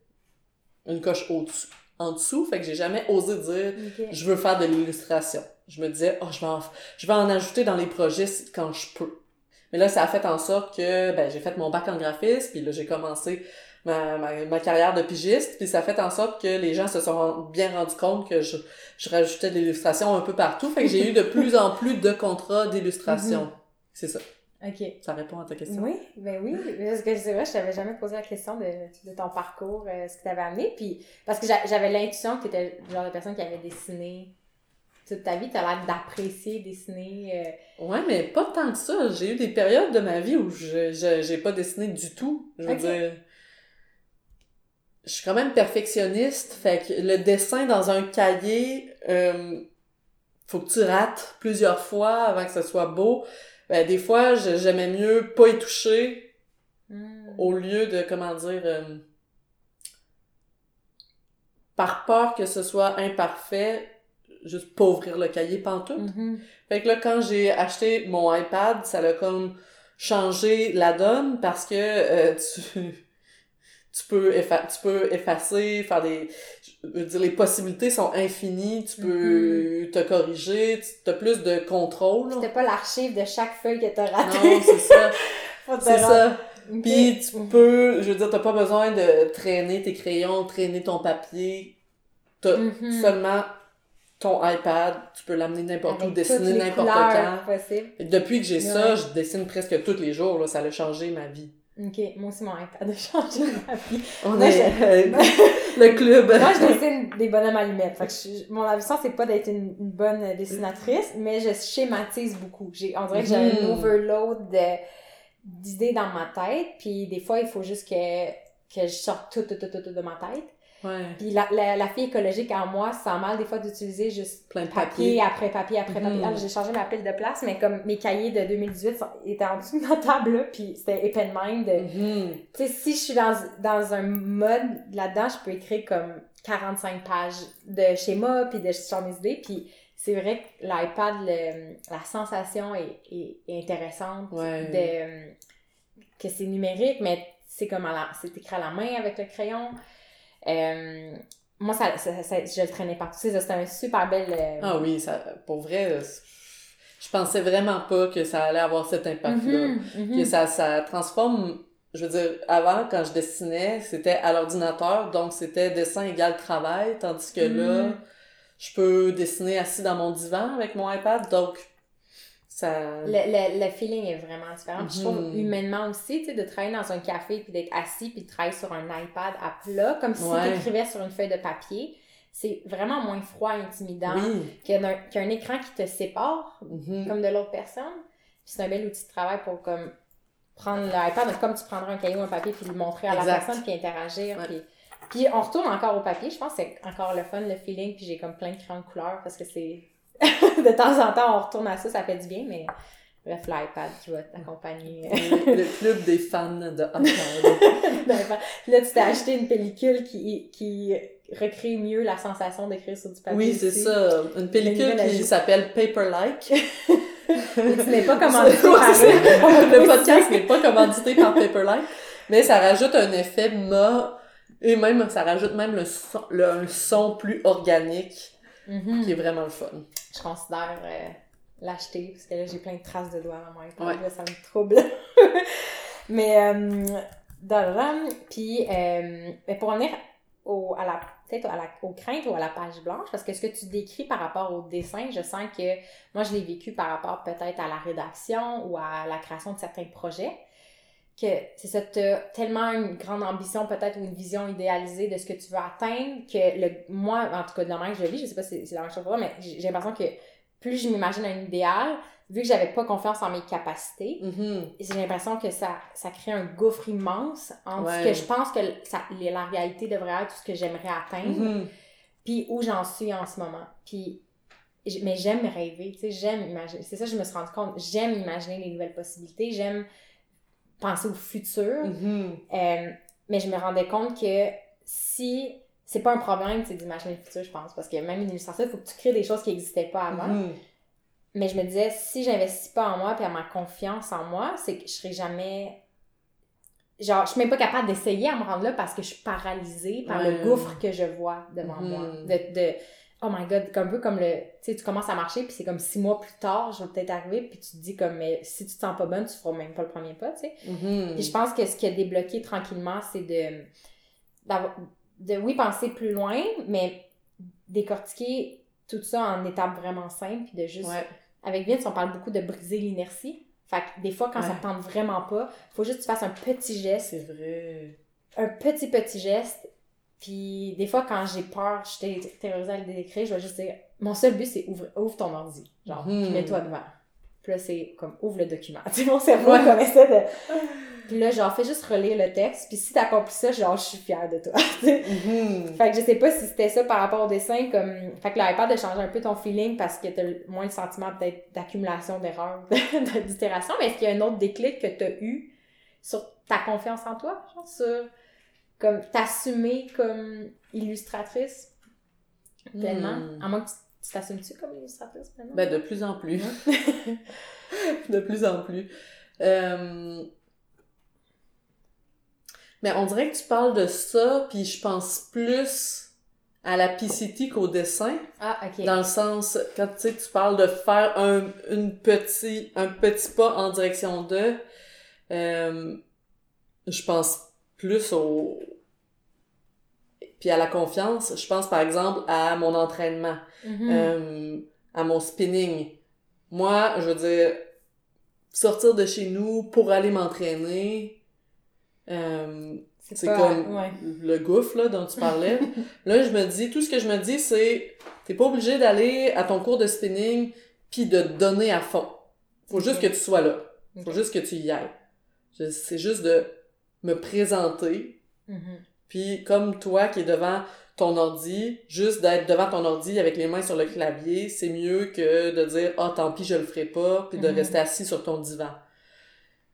une coche au-dessus, en dessous, fait que j'ai jamais osé dire je veux faire de l'illustration. Je me disais, oh, je vais en, je vais en ajouter dans les projets quand je peux. Mais là, ça a fait en sorte que, ben, j'ai fait mon bac en graphisme, puis là, j'ai commencé ma, ma, carrière de pigiste, puis ça a fait en sorte que les gens se sont bien rendus compte que je, je rajoutais de l'illustration un peu partout, fait que j'ai eu de plus en plus de contrats d'illustration. Mm-hmm. C'est ça. OK. Ça répond à ta question. Oui, ben oui. Parce que c'est vrai, je t'avais jamais posé la question de, de ton parcours, euh, ce que t'avais amené. Puis, parce que j'avais l'intuition que t'étais le genre de personne qui avait dessiné toute ta vie, tu as l'air d'apprécier dessiner. Euh... Ouais, mais pas tant que ça. J'ai eu des périodes de ma vie où je j'ai pas dessiné du tout. Je veux dire. Je suis quand même perfectionniste, fait que le dessin dans un cahier, euh, faut que tu rates plusieurs fois avant que ce soit beau. Ben, des fois, j'aimais mieux pas y toucher hmm. au lieu de, comment dire, euh, par peur que ce soit imparfait, juste pas ouvrir le cahier pantoute. Mm Fait que là, quand j'ai acheté mon iPad, ça a comme changé la donne parce que euh, [laughs] tu, tu, peux tu peux effacer, faire des... Je veux dire, les possibilités sont infinies, tu peux mm-hmm. te corriger, tu as plus de contrôle. C'était pas l'archive de chaque feuille que t'as raté. Non, c'est ça. [laughs] c'est ça. Puis tu peux, je veux dire, t'as pas besoin de traîner tes crayons, traîner ton papier. T'as mm-hmm. seulement ton iPad, tu peux l'amener n'importe où, dessiner n'importe quand. Possible. Depuis que j'ai ça, je dessine presque tous les jours, là, ça a changé ma vie. Ok, moi aussi mon iPad a [laughs] changé ma vie. On est euh, [laughs] le club. moi, je dessine des bonhommes. Fait que je, mon ambition, c'est pas d'être une, bonne dessinatrice, mais je schématise beaucoup. J'ai, on dirait que j'ai un hmm. overload d'idées dans ma tête, puis des fois, il faut juste que, que je sorte tout, tout, tout, tout de ma tête. Ouais. Puis la, la, la, fille écologique en moi sent mal des fois d'utiliser juste Plein de papier, après papier après papier. Mm-hmm. j'ai changé ma pile de place, mais comme mes cahiers de 2018 étaient en dessous de ma table là, puis c'était open mind. Mm-hmm. Tu sais, si je suis dans, dans un mode là-dedans, je peux écrire comme 45 pages de schéma puis de sur mes idées, puis c'est vrai que l'iPad, la sensation est, est, intéressante de que c'est numérique, mais c'est comme c'est écrit à la main avec le crayon. Euh, moi, ça, ça, ça, je le traînais partout. C'était un super bel. Euh, ah oui, ça, pour vrai, je pensais vraiment pas que ça allait avoir cet impact-là. Mhm, mhm. Que ça, ça transforme. Je veux dire, avant, quand je dessinais, c'était à l'ordinateur, donc c'était dessin égal travail, tandis que là, mhm. je peux dessiner assis dans mon divan avec mon iPad, donc le, le, le, feeling est vraiment différent. Je trouve mhm. humainement aussi, tu sais, de travailler dans un café puis d'être assis puis de travailler sur un iPad à plat, comme si tu écrivais sur une feuille de papier, c'est vraiment moins froid et intimidant qu'un écran qui te sépare, mhm. comme de l'autre personne. c'est un bel outil de travail pour comme prendre l'iPad, comme tu prendrais un cahier ou un papier puis le montrer à la personne puis interagir. Puis Puis on retourne encore au papier. Je pense que c'est encore le fun, le feeling. Puis j'ai comme plein de crayons de couleur parce que c'est. [laughs] de temps en temps, on retourne à ça, ça fait du bien, mais bref, l'iPad qui va t'accompagner. le club des fans de iPad. [laughs] Là, tu t'es acheté une pellicule qui, qui recrée mieux la sensation d'écrire sur du papier. Oui, c'est ça. Une pellicule qui s'appelle Paperlike. [laughs] Mais tu n'es pas commandité par Le podcast n'est pas commandité par Paperlike. Mais ça rajoute un effet ma et même, ça rajoute même le son, le, un son plus organique Mhm. qui est vraiment le fun. Je considère euh, l'acheter parce que là, j'ai plein de traces de doigts à mon. Ouais. Là, ça me trouble. [laughs] mais, euh, puis, euh, mais pour revenir au, à la, peut-être à la, aux craintes ou à la page blanche, parce que ce que tu décris par rapport au dessin, je sens que moi, je l'ai vécu par rapport peut-être à la rédaction ou à la création de certains projets que c'est ça, t'as tellement une grande ambition peut-être ou une vision idéalisée de ce que tu veux atteindre que le, moi, en tout cas de la manière que je vis, je sais pas si c'est la même chose pour toi, mais j'ai l'impression que plus je m'imagine un idéal, vu que j'avais pas confiance en mes capacités, Mhm. j'ai l'impression que ça, ça crée un gouffre immense entre ce que je pense que ça, la réalité devrait être, tout ce que j'aimerais atteindre, Mhm. puis où j'en suis en ce moment. Puis, mais j'aime rêver, tu sais, j'aime imaginer. C'est ça, je me suis rendu compte. J'aime imaginer les nouvelles possibilités, j'aime penser au futur. Mhm. Euh, mais je me rendais compte que si c'est pas un problème c'est d'imaginer le futur je pense parce que même une illustration il faut que tu crées des choses qui n'existaient pas avant Mhm. mais je me disais si j'investis pas en moi puis à ma confiance en moi c'est que je serai jamais genre je suis même pas capable d'essayer à me rendre là parce que je suis paralysée par le gouffre que je vois devant Mhm. moi de, de oh my god comme un peu comme le tu sais tu commences à marcher puis c'est comme six mois plus tard je vais peut-être arriver puis tu te dis comme mais si tu te sens pas bonne tu feras même pas le premier pas tu sais Mhm. puis je pense que ce qui a débloqué tranquillement, c'est de, de, oui, penser plus loin, mais décortiquer tout ça en étapes vraiment simples, puis de juste... Ouais. Avec Vince, on parle beaucoup de briser l'inertie. Fait que des fois, quand ça te tente vraiment pas, faut juste que tu fasses un petit geste, C'est vrai. un petit, petit geste. Puis des fois, quand j'ai peur, je suis terrorisée à le décrire, je vais juste dire, mon seul but, c'est ouvre, ouvre ton ordi. Genre, puis mets-toi devant. Puis là, c'est comme, ouvre le document. [laughs] Tu sais, mon cerveau, comme essaie de... Puis là, genre, fais juste relire le texte. Puis si t'accomplis ça, genre, je suis fière de toi. [laughs] Mhm. fait que je sais pas si c'était ça par rapport au dessin, comme... Fait que l'iPad a changé un peu ton feeling parce que t'as moins le sentiment peut-être d'accumulation d'erreurs, [laughs] de- d'itération. Mais est-ce qu'il y a un autre déclic que t'as eu sur ta confiance en toi? Genre, sur... Comme, t'assumer comme illustratrice? Pleinement? Hmm. À moins que tu tu t'assumes-tu comme illustratrice pleinement? Ben, de plus en plus. [laughs] de plus en plus. Euh, Mais on dirait que tu parles de ça, puis je pense plus à la PCT qu'au dessin. ah, ok. Dans le sens, quand tu sais, tu parles de faire un, une petit, un petit pas en direction de, euh, je pense plus au, puis à la confiance, je pense par exemple à mon entraînement, Mhm. euh, à mon spinning. Moi, je veux dire, sortir de chez nous pour aller m'entraîner, euh, c'est pas- comme ouais. le gouffre là, dont tu parlais. [laughs] là, je me dis, tout ce que je me dis, c'est, t'es pas obligé d'aller à ton cours de spinning puis de te donner à fond. Faut juste que tu sois là. Faut juste que tu y ailles. C'est juste de me présenter, Mhm. puis comme toi qui es devant ton ordi, juste d'être devant ton ordi avec les mains sur le clavier, c'est mieux que de dire « Ah, tant pis, je le ferai pas », puis de Mhm. rester assis sur ton divan.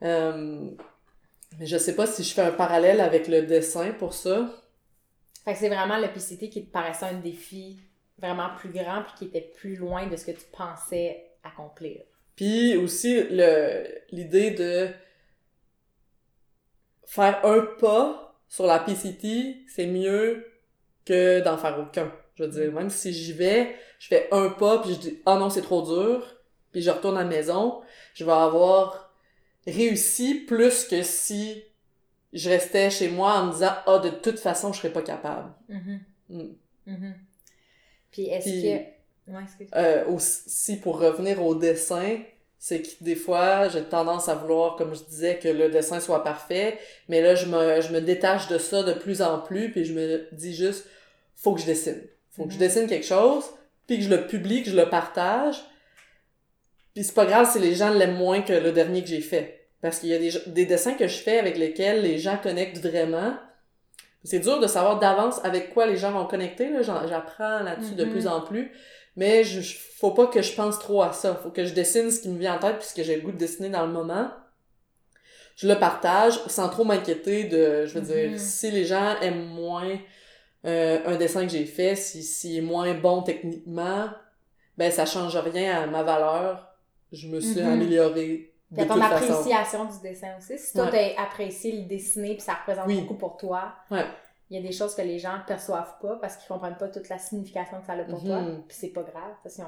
Euh, mais je sais pas si je fais un parallèle avec le dessin pour ça. Fait que c'est vraiment le PCT qui te paraissait un défi vraiment plus grand puis qui était plus loin de ce que tu pensais accomplir. Puis aussi, le l'idée de faire un pas sur la PCT, c'est mieux que d'en faire aucun. Je veux dire, même si j'y vais, je fais un pas, puis je dis « Ah non, c'est trop dur », puis je retourne à la maison, je vais avoir réussi plus que si je restais chez moi en me disant « Ah, de toute façon, je serais pas capable Mhm. Mm. Mhm. Puis est-ce que... Ouais. Euh, aussi, pour revenir au dessin, c'est que des fois, j'ai tendance à vouloir, comme je disais, que le dessin soit parfait, mais là, je me, je me détache de ça de plus en plus, puis je me dis juste, faut que je dessine. Faut que je Mhm. dessine quelque chose, puis que je le publie, que je le partage. Puis c'est pas grave si les gens l'aiment moins que le dernier que j'ai fait. Parce qu'il y a des, des dessins que je fais avec lesquels les gens connectent vraiment. C'est dur de savoir d'avance avec quoi les gens vont connecter, J'apprends là-dessus de Mhm. plus en plus. Mais je, faut pas que je pense trop à ça. Faut que je dessine ce qui me vient en tête puisque j'ai le goût de dessiner dans le moment. Je le partage sans trop m'inquiéter de, je veux dire, si les gens aiment moins euh, un dessin que j'ai fait, si s'il est moins bon techniquement, ben ça change rien à ma valeur. Je me suis Mhm. améliorée de ton façon. appréciation du dessin aussi. Si toi, Ouais. t'as apprécié le dessiner puis ça représente Oui. beaucoup pour toi, Ouais. Il y a des choses que les gens perçoivent pas parce qu'ils comprennent pas toute la signification que ça a pour toi. Mhm. Puis c'est pas grave. Parce que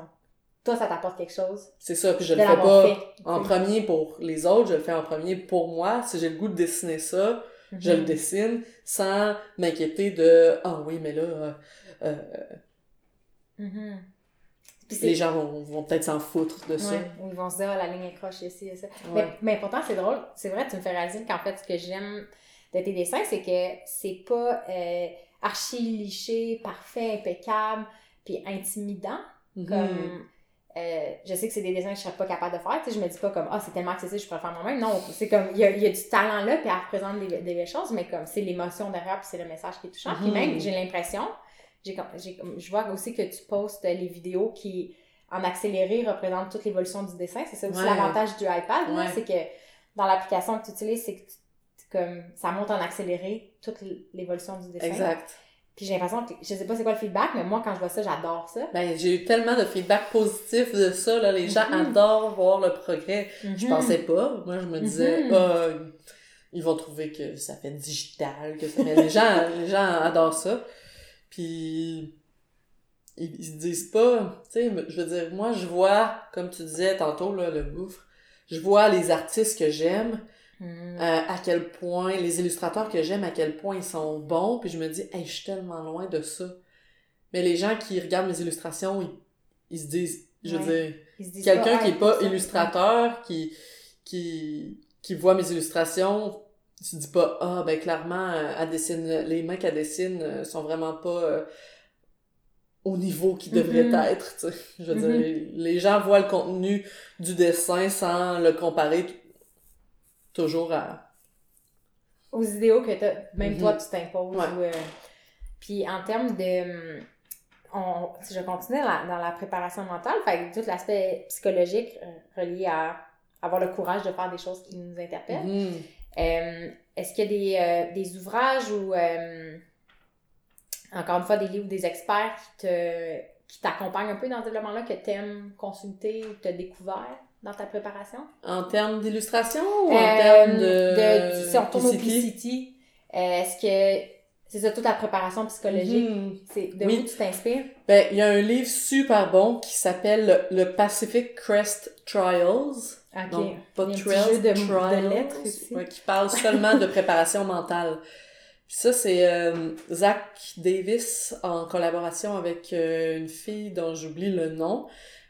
toi, ça t'apporte quelque chose C'est ça, puis je le fais pas fait. en premier pour les autres, je le fais en premier pour moi. Si j'ai le goût de dessiner ça, je Mhm. le dessine sans m'inquiéter de ah oui mais là euh, euh, Mhm. Les gens vont, vont peut-être s'en foutre de ça. Ouais, ils vont se dire, ah, la ligne est croche ici et ça. Ouais. Mais, mais pourtant, c'est drôle. C'est vrai, tu me fais réaliser qu'en fait, ce que j'aime de tes dessins, c'est que c'est pas euh, archi liché, parfait, impeccable, puis intimidant. Mhm. Comme, euh, je sais que c'est des dessins que je serais pas capable de faire. Tu sais, je me dis pas comme, ah, c'est tellement accessible, je pourrais le faire moi-même. Non, c'est comme, il y y a du talent là, puis elle représente des, des belles choses, mais comme, c'est l'émotion derrière, puis c'est le message qui est touchant. Puis Mhm. même, j'ai l'impression, j'ai, comme- je vois aussi que tu postes les vidéos qui, en accéléré, représentent toute l'évolution du dessin. C'est ça aussi Ouais. l'avantage du iPad, Ouais. c'est que dans l'application que tu utilises, c'est que tu- comme, ça monte en accéléré toute l'évolution du dessin. Exact. Puis j'ai l'impression que, je sais pas c'est quoi le feedback, mais moi, quand je vois ça, j'adore ça. Ben, j'ai eu tellement de feedback positif de ça, là. Les gens Mhm. adorent voir le progrès. Je Mhm. pensais pas. Moi, je me disais, Mhm. ah, ils vont trouver que ça fait digital, que ça... Mais les gens, [laughs] les gens adorent ça. Puis, ils, ils se disent pas, tu sais, je veux dire, moi, je vois, comme tu disais tantôt, là, le gouffre, je vois les artistes que j'aime, Mhm. euh, à quel point, les illustrateurs que j'aime, à quel point ils sont bons, puis je me dis, hey, je suis tellement loin de ça. Mais les gens qui regardent mes illustrations, ils, ils se disent, je veux dire, quelqu'un qui Ah, est pas illustrateur, qui, qui, qui voit mes illustrations, se dit pas, ah, ben clairement, euh, elle dessine, les mains qu'elle dessine euh, sont vraiment pas euh, au niveau qu'ils devraient Mhm. être, tu sais. Je veux dire, Mhm. les, les gens voient le contenu du dessin sans le comparer toujours à... aux idéaux que t'as, même Mhm. toi, tu t'imposes. Ouais. ou, euh, Puis en termes de... hum, On, si je continue dans la, dans la préparation mentale, fait tout l'aspect psychologique euh, relié à avoir le courage de faire des choses qui nous interpellent. Mhm. Euh, Est-ce qu'il y a des, euh, des ouvrages ou, euh, encore une fois, des livres, des experts qui te qui t'accompagnent un peu dans ce développement-là, que tu aimes consulter ou que tu as découvert? Dans ta préparation? En termes d'illustration ou en Euh, termes de... de- si on tourne au euh, est-ce que c'est ça toute la préparation psychologique? Mhm. C'est de Oui. où tu t'inspires? Ben, il y a un livre super bon qui s'appelle le, Pacific Crest Trials. Ok. Donc, pas Trails, de- de Trials. lettres ici. Ouais, qui parle seulement de préparation mentale. Puis ça, c'est euh, Zach Davis en collaboration avec euh, une fille dont j'oublie le nom.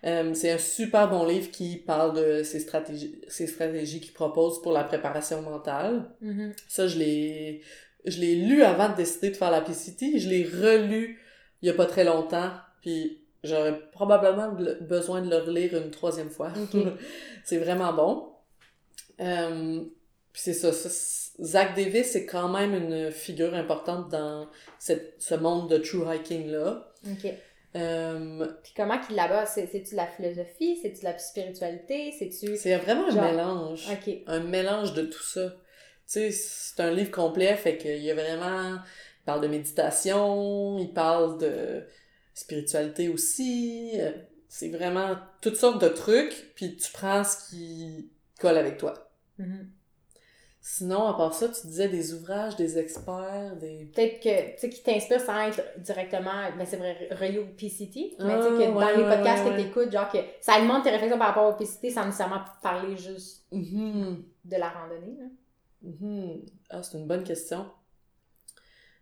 Euh, c'est un super bon livre qui parle de ses stratégies, ses stratégies qu'il propose pour la préparation mentale. Mhm. Ça, je l'ai, je l'ai lu avant de décider de faire la PCT. Je l'ai relu il y a pas très longtemps. Puis j'aurais probablement le- besoin de le relire une troisième fois. [laughs] C'est vraiment bon. Euh, puis c'est ça, Zach Davis est quand même une figure importante dans cette, ce monde de true hiking là. Ok. Euh, Puis comment qu'il là-bas? C'est- C'est-tu de la philosophie? C'est-tu de la spiritualité? C'est-tu... c'est vraiment un mélange. Un mélange de tout ça. Tu sais, c'est un livre complet, fait qu'il y a vraiment... Il parle de méditation, il parle de spiritualité aussi. euh, C'est vraiment toutes sortes de trucs, puis tu prends ce qui colle avec toi. Mhm. Sinon, à part ça, tu disais des ouvrages, des experts, des... Peut-être que, tu sais, qui t'inspire sans être directement, mais c'est vrai, relié au PCT. mais Ah, tu sais, que ouais, dans les podcasts ouais, que t'écoutes, genre que ça alimente tes réflexions par rapport au PCT sans nécessairement parler juste Mhm, de la randonnée. Là. mhm. Ah, c'est une bonne question.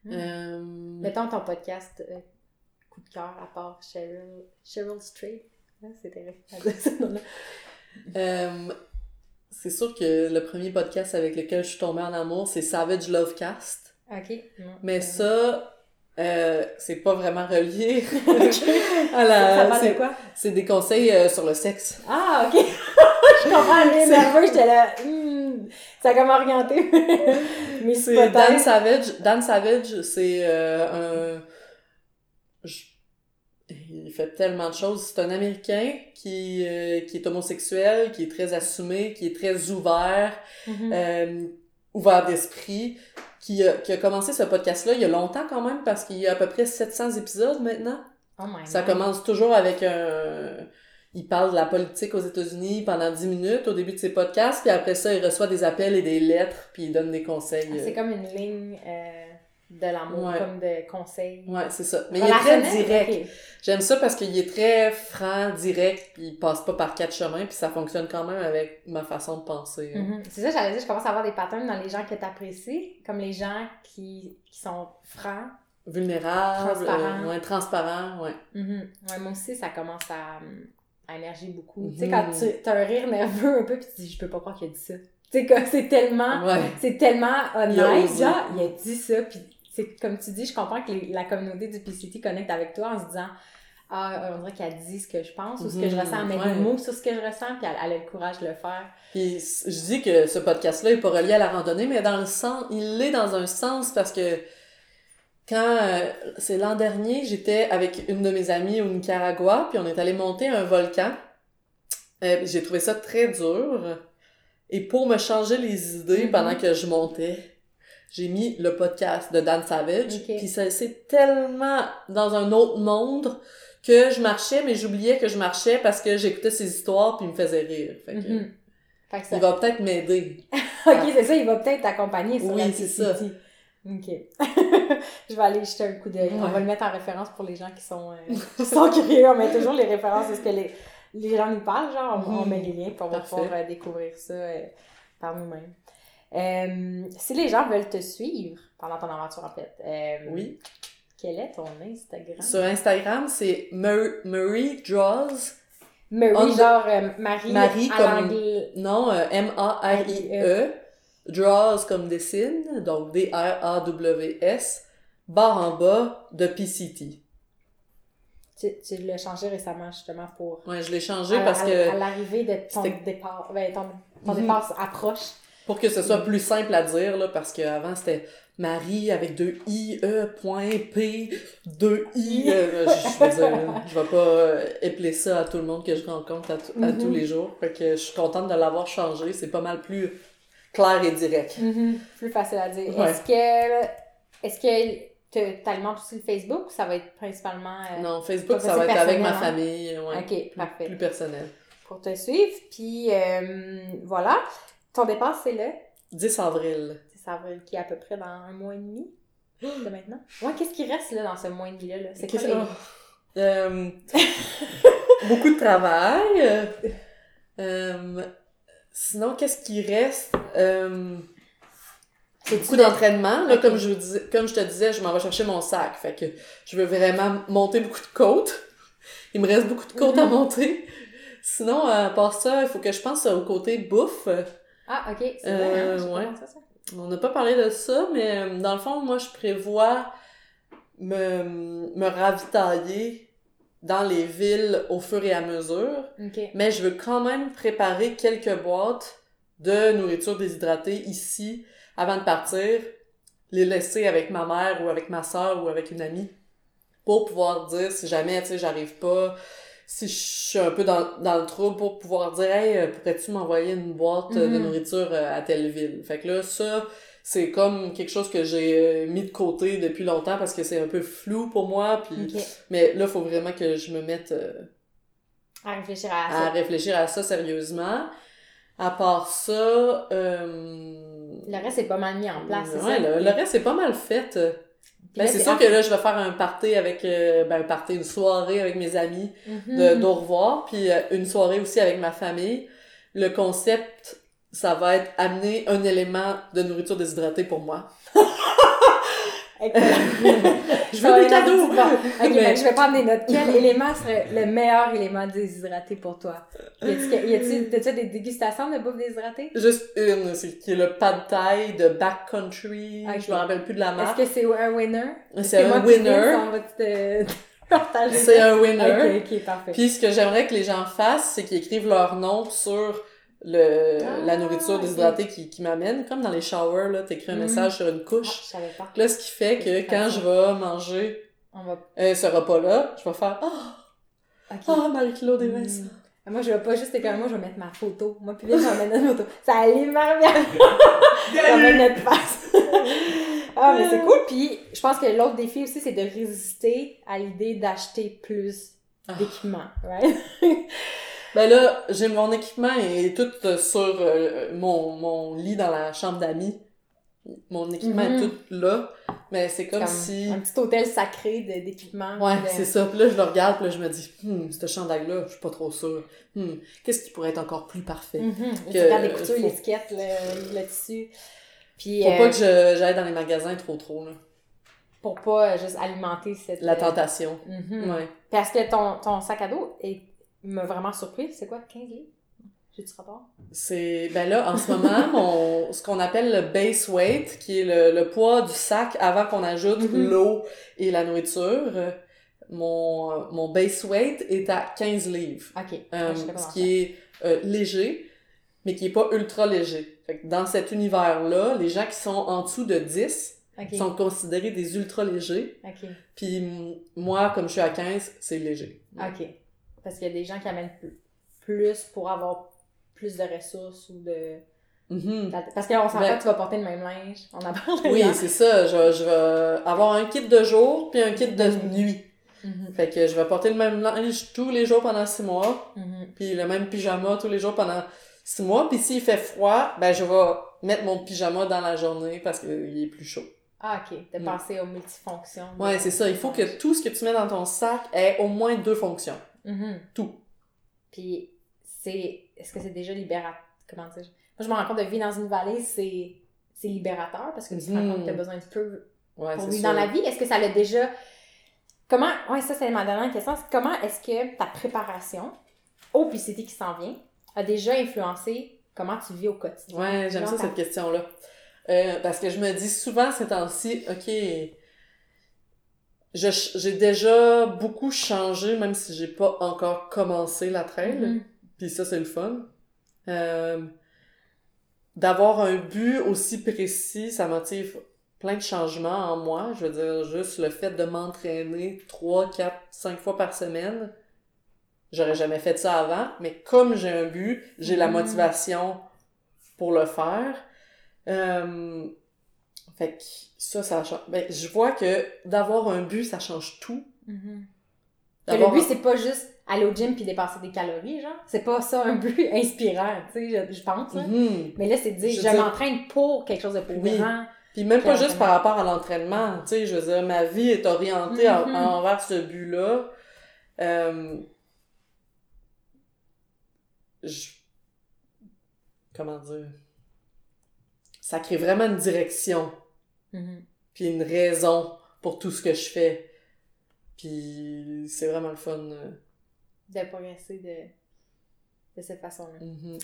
Mm. Euh, Mettons ton podcast euh, coup de cœur à part Cheryl, Cheryl Strait. Hein, C'était c'est sûr que le premier podcast avec lequel je suis tombée en amour, c'est Savage Lovecast. Ok. non. Mais Euh, ça, euh, c'est pas vraiment relié [laughs] à Ça la... parle de c'est- quoi? C'est des conseils euh, sur le sexe. Ah, ok. [laughs] je comprends, C'est- nerveux, j'étais là. hmm, ça a comme orienté [laughs] mes C'est. Dan Savage. Dan Savage, c'est euh, un... fait tellement de choses. C'est un Américain qui, euh, qui est homosexuel, qui est très assumé, qui est très ouvert, Mhm. euh, ouvert d'esprit, qui a, qui a commencé ce podcast-là il y a longtemps quand même, parce qu'il y a à peu près 700 épisodes maintenant. Oh my Ça God. commence toujours avec un... Il parle de la politique aux États-Unis pendant 10 minutes au début de ses podcasts, puis après ça, il reçoit des appels et des lettres, puis il donne des conseils. Ah, C'est comme une ligne euh, de l'amour, Ouais. comme de conseils. Ouais, c'est ça. Mais il est très direct. J'aime ça parce qu'il est très franc, direct, puis il passe pas par quatre chemins, puis ça fonctionne quand même avec ma façon de penser. Mhm. C'est ça, j'allais dire, je commence à avoir des patterns dans les gens que t'apprécies, comme les gens qui, qui sont francs. Vulnérable, Transparent. euh, ouais, transparent, ouais. Mhm. Ouais, moi aussi, ça commence à, à énergie beaucoup. Tu sais, quand tu as un rire nerveux un peu, puis tu dis, je peux pas croire qu'il a dit ça. Tu sais, comme [laughs] c'est tellement, Ouais. c'est tellement Il a honnête, osé. genre, il a dit ça, puis c'est comme tu dis, je comprends que les- la communauté du PCT connecte avec toi en se disant, ah, on dirait qu'elle dit ce que je pense ou ce que je Mhm. ressens, met Ouais. des mots sur ce que je ressens, puis elle, elle a le courage de le faire. Puis je dis que ce podcast-là est pas relié à la randonnée, mais dans le sens, il l'est dans un sens parce que quand euh, c'est l'an dernier, j'étais avec une de mes amies au Nicaragua, puis on est allé monter un volcan. Euh, j'ai trouvé ça très dur. Et pour me changer les idées Mhm. pendant que je montais, j'ai mis le podcast de Dan Savage. Ok. Puis ça c'est tellement dans un autre monde que je marchais, mais j'oubliais que je marchais parce que j'écoutais ses histoires puis il me faisait rire. Fait que, Mhm. Fait que ça- il va peut-être m'aider. [laughs] Ok, c'est ça, il va peut-être t'accompagner sur Oui, la c'est ça. Ok. [laughs] je vais aller jeter un coup d'œil. On va le mettre en référence pour les gens qui sont, euh, [laughs] qui sont curieux. On met toujours les références de ce que les, les gens nous parlent. Genre, on, on Mhm. met les liens pour pouvoir euh, découvrir ça euh, par nous-mêmes. Euh, si les gens veulent te suivre pendant ton aventure, en fait, euh, Oui. quel est ton Instagram? Sur Instagram, c'est Marie Draws. Marie, genre euh, Marie, Marie à comme-. Non, M-A-R-I-E. Draws comme dessine, donc D-R-A-W-S. Barre en bas de PCT. Tu, tu l'as changé récemment, justement, pour... Ouais, je l'ai changé à- parce à- que À l'arrivée de ton départ... Ben, ton, ton Mhm. départ approche. Pour que ce soit plus simple à dire là parce qu'avant c'était Marie avec deux i e point p deux i euh, je, je veux dire je vais pas euh, épeler ça à tout le monde que je rencontre à, à tous les jours fait que je suis contente de l'avoir changé c'est pas mal plus clair et direct Plus facile à dire. Ouais. Est-ce que... Est-ce que tu alimentes aussi le Facebook ou ça va être principalement... euh, non Facebook Ça, va être avec ma hein? famille ouais, Ok, plus, parfait. plus personnel Pour te suivre. Puis, euh, voilà. Ton départ, c'est le... 10 avril C'est avril qui est à peu près dans un mois et demi [gasps] de maintenant. Ouais, qu'est-ce qui reste là dans ce mois et demi-là? là? C'est quoi les... oh. [laughs] Euh, [laughs] beaucoup de travail. euh, sinon, qu'est-ce qui reste? Euh, C'est beaucoup d'entraînement. Là, comme, je vous disais, comme je te disais, je m'en vais chercher mon sac. Fait que je veux vraiment monter beaucoup de côtes. Il me reste beaucoup de côtes à Mhm. monter. Sinon, à part ça, il faut que je pense au côté bouffe. Ah, ok. C'est Euh, vrai, hein? J'ai pas ouais. pensé à ça. On n'a pas parlé de ça, mais euh, dans le fond, moi, je prévois me, me ravitailler dans les villes au fur et à mesure. Mais je veux quand même préparer quelques boîtes de nourriture déshydratée ici avant de partir, les laisser avec ma mère ou avec ma soeur ou avec une amie pour pouvoir dire si jamais, tu sais, j'arrive pas, si je suis un peu dans, dans le trouble pour pouvoir dire, hey, euh, pourrais-tu m'envoyer une boîte euh, de Mhm. nourriture euh, à telle ville? Fait que là, ça, c'est comme quelque chose que j'ai mis de côté depuis longtemps parce que c'est un peu flou pour moi, puis... Mais là, faut vraiment que je me mette... euh, À réfléchir à à ça. réfléchir à ça sérieusement. À part ça, euh... Le reste est pas mal mis en place, ouais, ça? le, le reste c'est pas mal fait. Ben, c'est sûr que là, je vais faire un party avec, euh, ben, un party, une soirée avec mes amis Mhm. de, d'au revoir, puis euh, une soirée aussi avec ma famille. Le concept, ça va être amener un élément de nourriture déshydratée pour moi. [laughs] [laughs] Je veux des cadeaux! que je vais prendre des notes. Quel [laughs] élément serait le meilleur élément déshydraté pour toi? Y t'as-tu des dégustations de bouffe déshydratée? Juste une, c'est qui est le pad thai de Backcountry. Je me rappelle plus de la Est-ce marque. que c'est un winner? C'est un winner. [laughs] C'est un winner. Ok, ok, parfait. Puis ce que j'aimerais que les gens fassent, c'est qu'ils écrivent leur nom sur le, Ah, la nourriture ok. déshydratée qui, qui m'amène. Comme dans les showers, là, t'écris un Mhm. message sur une Ah, couche. je savais pas. Là, ce qui fait que quand je vais manger On va... euh, ce repas-là, je vais faire Ah, Ok. ah Marie-Claude et Vincent. Mm. Moi, je vais pas juste comme moi, je vais mettre ma photo. Moi, puis là, je vais mettre notre photo. On [laughs] va mettre notre face. [laughs] ah, mais c'est cool. Puis, je pense que l'autre défi aussi, c'est de résister à l'idée d'acheter plus Ah. d'équipements, right? [laughs] Ben là, j'ai mon équipement est tout euh, sur euh, mon, mon lit dans la chambre d'amis. Mon équipement est tout là. Mais c'est comme, Comme si. un petit hôtel sacré d'équipements. Ouais, de- c'est ça. Puis là, je le regarde, puis là, je me dis, hmm, ce chandail-là, je suis pas trop sûre. Hmm, qu'est-ce qui pourrait être encore plus parfait? Mhm. Que- Tu regardes les coutures, faut- l'étiquette, le, le tissu. Puis, Faut euh, pas que je- j'aille dans les magasins trop trop, là. pour pas euh, juste alimenter cette... La euh, tentation. mhm. Ouais. Parce que ton, ton sac à dos est- m'a vraiment surpris. C'est quoi, 15 livres? J'ai-tu rapport? C'est, ben là, en ce moment, [laughs] mon, ce qu'on appelle le base weight, qui est le, le poids du sac avant qu'on ajoute Mhm. l'eau et la nourriture, mon, mon base weight est à 15 livres. Ok. Euh, ce qui est euh, léger, mais qui est pas ultra léger. Fait que dans cet univers-là, les gens qui sont en dessous de 10 faire. Ok. sont considérés des ultra légers. Ok. Puis moi, comme je suis à 15, c'est léger. Ok. Parce qu'il y a des gens qui amènent plus, pour avoir plus de ressources ou de. Mhm. Parce qu'on s'entend Ben- que tu vas porter le même linge. On en parle Oui, c'est ça. Je, je vais avoir un kit de jour puis un kit de nuit. Mhm. Fait que je vais porter le même linge tous les jours pendant six mois, puis le même pyjama tous les jours pendant six mois. Puis s'il fait froid, ben je vais mettre mon pyjama dans la journée parce qu'il est plus chaud. Ah, ok. De Mm. penser aux multifonctions. Ouais, c'est ça. Il faut que tout ce que tu mets dans ton sac ait au moins deux fonctions. Mhm. Tout. Puis, c'est. Est-ce que c'est déjà libérateur? Comment dire? Moi, je me rends compte de vivre dans une vallée, c'est. C'est libérateur parce que tu te rends compte que tu as besoin de peu Ouais, pour vivre sûr. dans la vie. Est-ce que ça l'a déjà. Comment. Ouais, ça, c'est ma dernière question. Comment est-ce que ta préparation au PCT qui s'en vient a déjà influencé comment tu vis au quotidien? Ouais, j'aime ça cette question-là. Euh, parce que je me dis souvent ces temps-ci, ok, j'ai déjà beaucoup changé, même si j'ai pas encore commencé la trail. Mhm. Puis ça, c'est le fun. Euh, D'avoir un but aussi précis, ça motive plein de changements en moi. Je veux dire, juste le fait de m'entraîner 3, 4, 5 fois par semaine, j'aurais jamais fait ça avant. Mais comme j'ai un but, j'ai la Mhm. motivation pour le faire. Euh, fait que ça, ça change. Ben, je vois que d'avoir un but, ça change tout. Mhm. Que le but, c'est pas juste aller au gym puis dépasser des calories, genre. C'est pas ça un but [laughs] inspirant, tu sais, je, je pense. là. Mhm. Mais là, c'est de dire, Je je, veux dire- m'entraîne pour quelque chose de plus Oui. grand. Puis même pas juste par rapport à l'entraînement, tu sais, je veux dire, ma vie est orientée en- Mhm. envers ce but-là. Euh, je... Comment dire? Ça crée vraiment une direction, Mhm. puis une raison pour tout ce que je fais. Puis c'est vraiment le fun. euh. De progresser de, de cette façon-là. Mhm.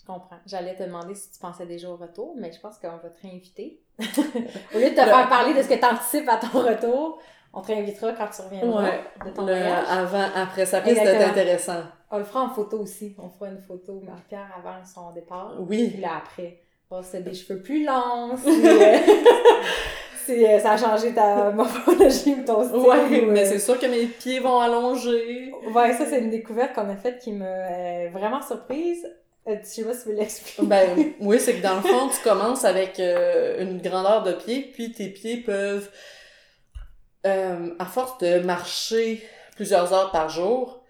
Je comprends. J'allais te demander si tu pensais déjà au retour, mais je pense qu'on va te réinviter. [laughs] au lieu de te faire parler de ce que tu anticipes à ton retour, on te réinvitera quand tu reviendras Ouais. de ton Le voyage. avant, après, ça risque d'être intéressant. On le fera en photo aussi. On fera une photo, Marie-Pierre, avant son départ. Oui. Puis là, après, bon, c'est des cheveux plus longs, euh, ça a changé ta [laughs] morphologie ou ton style. Ouais, ou, mais euh, c'est sûr que mes pieds vont allonger. Ouais, ça, c'est une découverte qu'on a faite qui m'a euh, vraiment surprise. Euh, je sais pas si tu veux l'expliquer. Ben oui, c'est que dans le fond, tu commences avec euh, une grandeur de pied, puis tes pieds peuvent, euh, à force de marcher plusieurs heures par jour,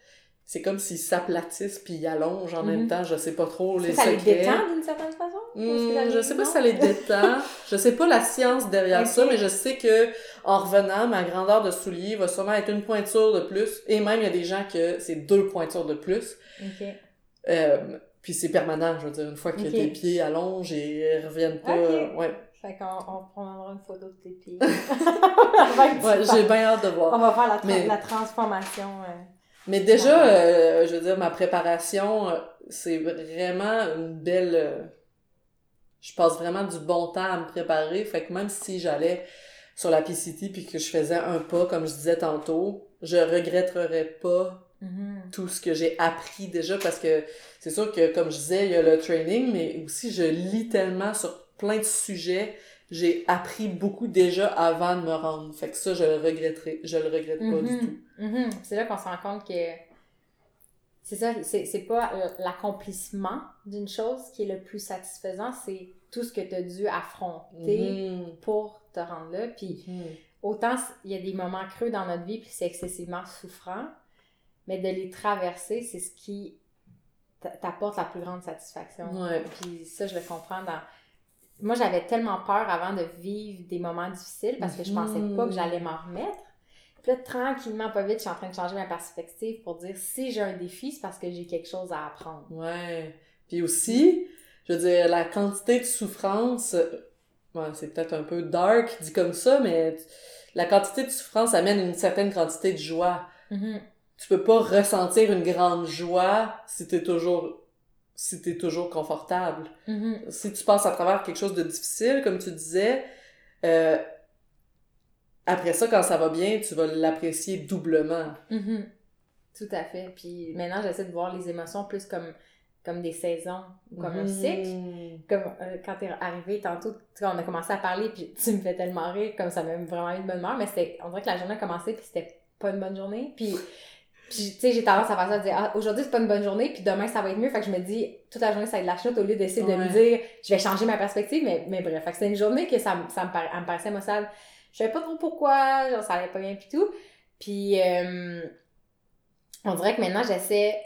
c'est comme s'ils s'aplatissent puis ils allongent en Mhm. même temps. Je sais pas trop les ça les secrets. détend d'une certaine façon? Les- je sais pas si ça les détend. je sais pas la science derrière ça, mais je sais que en revenant, ma grandeur de soulier va sûrement être une pointure de plus. Et même, il y a des gens que c'est deux pointures de plus. Euh, puis c'est permanent, je veux dire, une fois que tes pieds allongent et reviennent pas. Euh, ouais. Fait qu'on on prendra une photo de tes pieds. [laughs] Ouais, j'ai bien hâte de On voir. va faire la, tra- Mais- la transformation. euh. Mais déjà, euh, je veux dire, ma préparation, c'est vraiment une belle. Je passe vraiment du bon temps à me préparer. Fait que même si j'allais sur la PCT puis que je faisais un pas, comme je disais tantôt, je regretterais pas Mhm. tout ce que j'ai appris déjà parce que c'est sûr que comme je disais il y a le training mais aussi je lis tellement sur plein de sujets j'ai appris beaucoup déjà avant de me rendre fait que ça je le regretterai je le regrette pas du Mhm. tout Mhm. C'est là qu'on se rend compte que c'est ça, c'est c'est pas euh, l'accomplissement d'une chose qui est le plus satisfaisant, c'est tout ce que tu as dû affronter Mhm. pour te rendre là. Puis Mhm. autant il y a des moments creux dans notre vie, puis c'est excessivement souffrant, mais de les traverser, c'est ce qui t'a- t'apporte la plus grande satisfaction. Ouais. Puis ça, je le comprends dans... Moi, j'avais tellement peur avant de vivre des moments difficiles parce que je pensais pas que j'allais m'en remettre. Puis là, tranquillement, pas vite, je suis en train de changer ma perspective pour dire si j'ai un défi, c'est parce que j'ai quelque chose à apprendre. Ouais. Puis aussi, je veux dire, la quantité de souffrance, euh, ouais, c'est peut-être un peu dark dit comme ça, mais la quantité de souffrance amène une certaine quantité de joie. Mhm. Tu peux pas ressentir une grande joie si t'es toujours, si t'es toujours confortable. Mhm. Si tu passes à travers quelque chose de difficile, comme tu disais, euh, après ça, quand ça va bien, tu vas l'apprécier doublement. Mhm. Tout à fait. Puis maintenant, j'essaie de voir les émotions plus comme, comme des saisons ou comme un cycle. Mhm. Comme euh, quand t'es arrivé tantôt, on a commencé à parler, puis tu me fais tellement rire, comme ça m'a vraiment eu de bonne humeur, mais c'était, on dirait que la journée a commencé, puis c'était pas une bonne journée. Puis, puis tu sais, j'ai tendance à faire ça, à dire, ah, aujourd'hui c'est pas une bonne journée, puis demain ça va être mieux. Fait que je me dis, toute la journée ça va être de la chute au lieu d'essayer de me dire, je vais changer ma perspective, mais, mais bref. Fait que c'était une journée que ça, me- ça me, me paraissait émotionnelle. Je savais pas trop pourquoi, genre ça allait pas bien, puis tout. Puis, euh, on dirait que maintenant j'essaie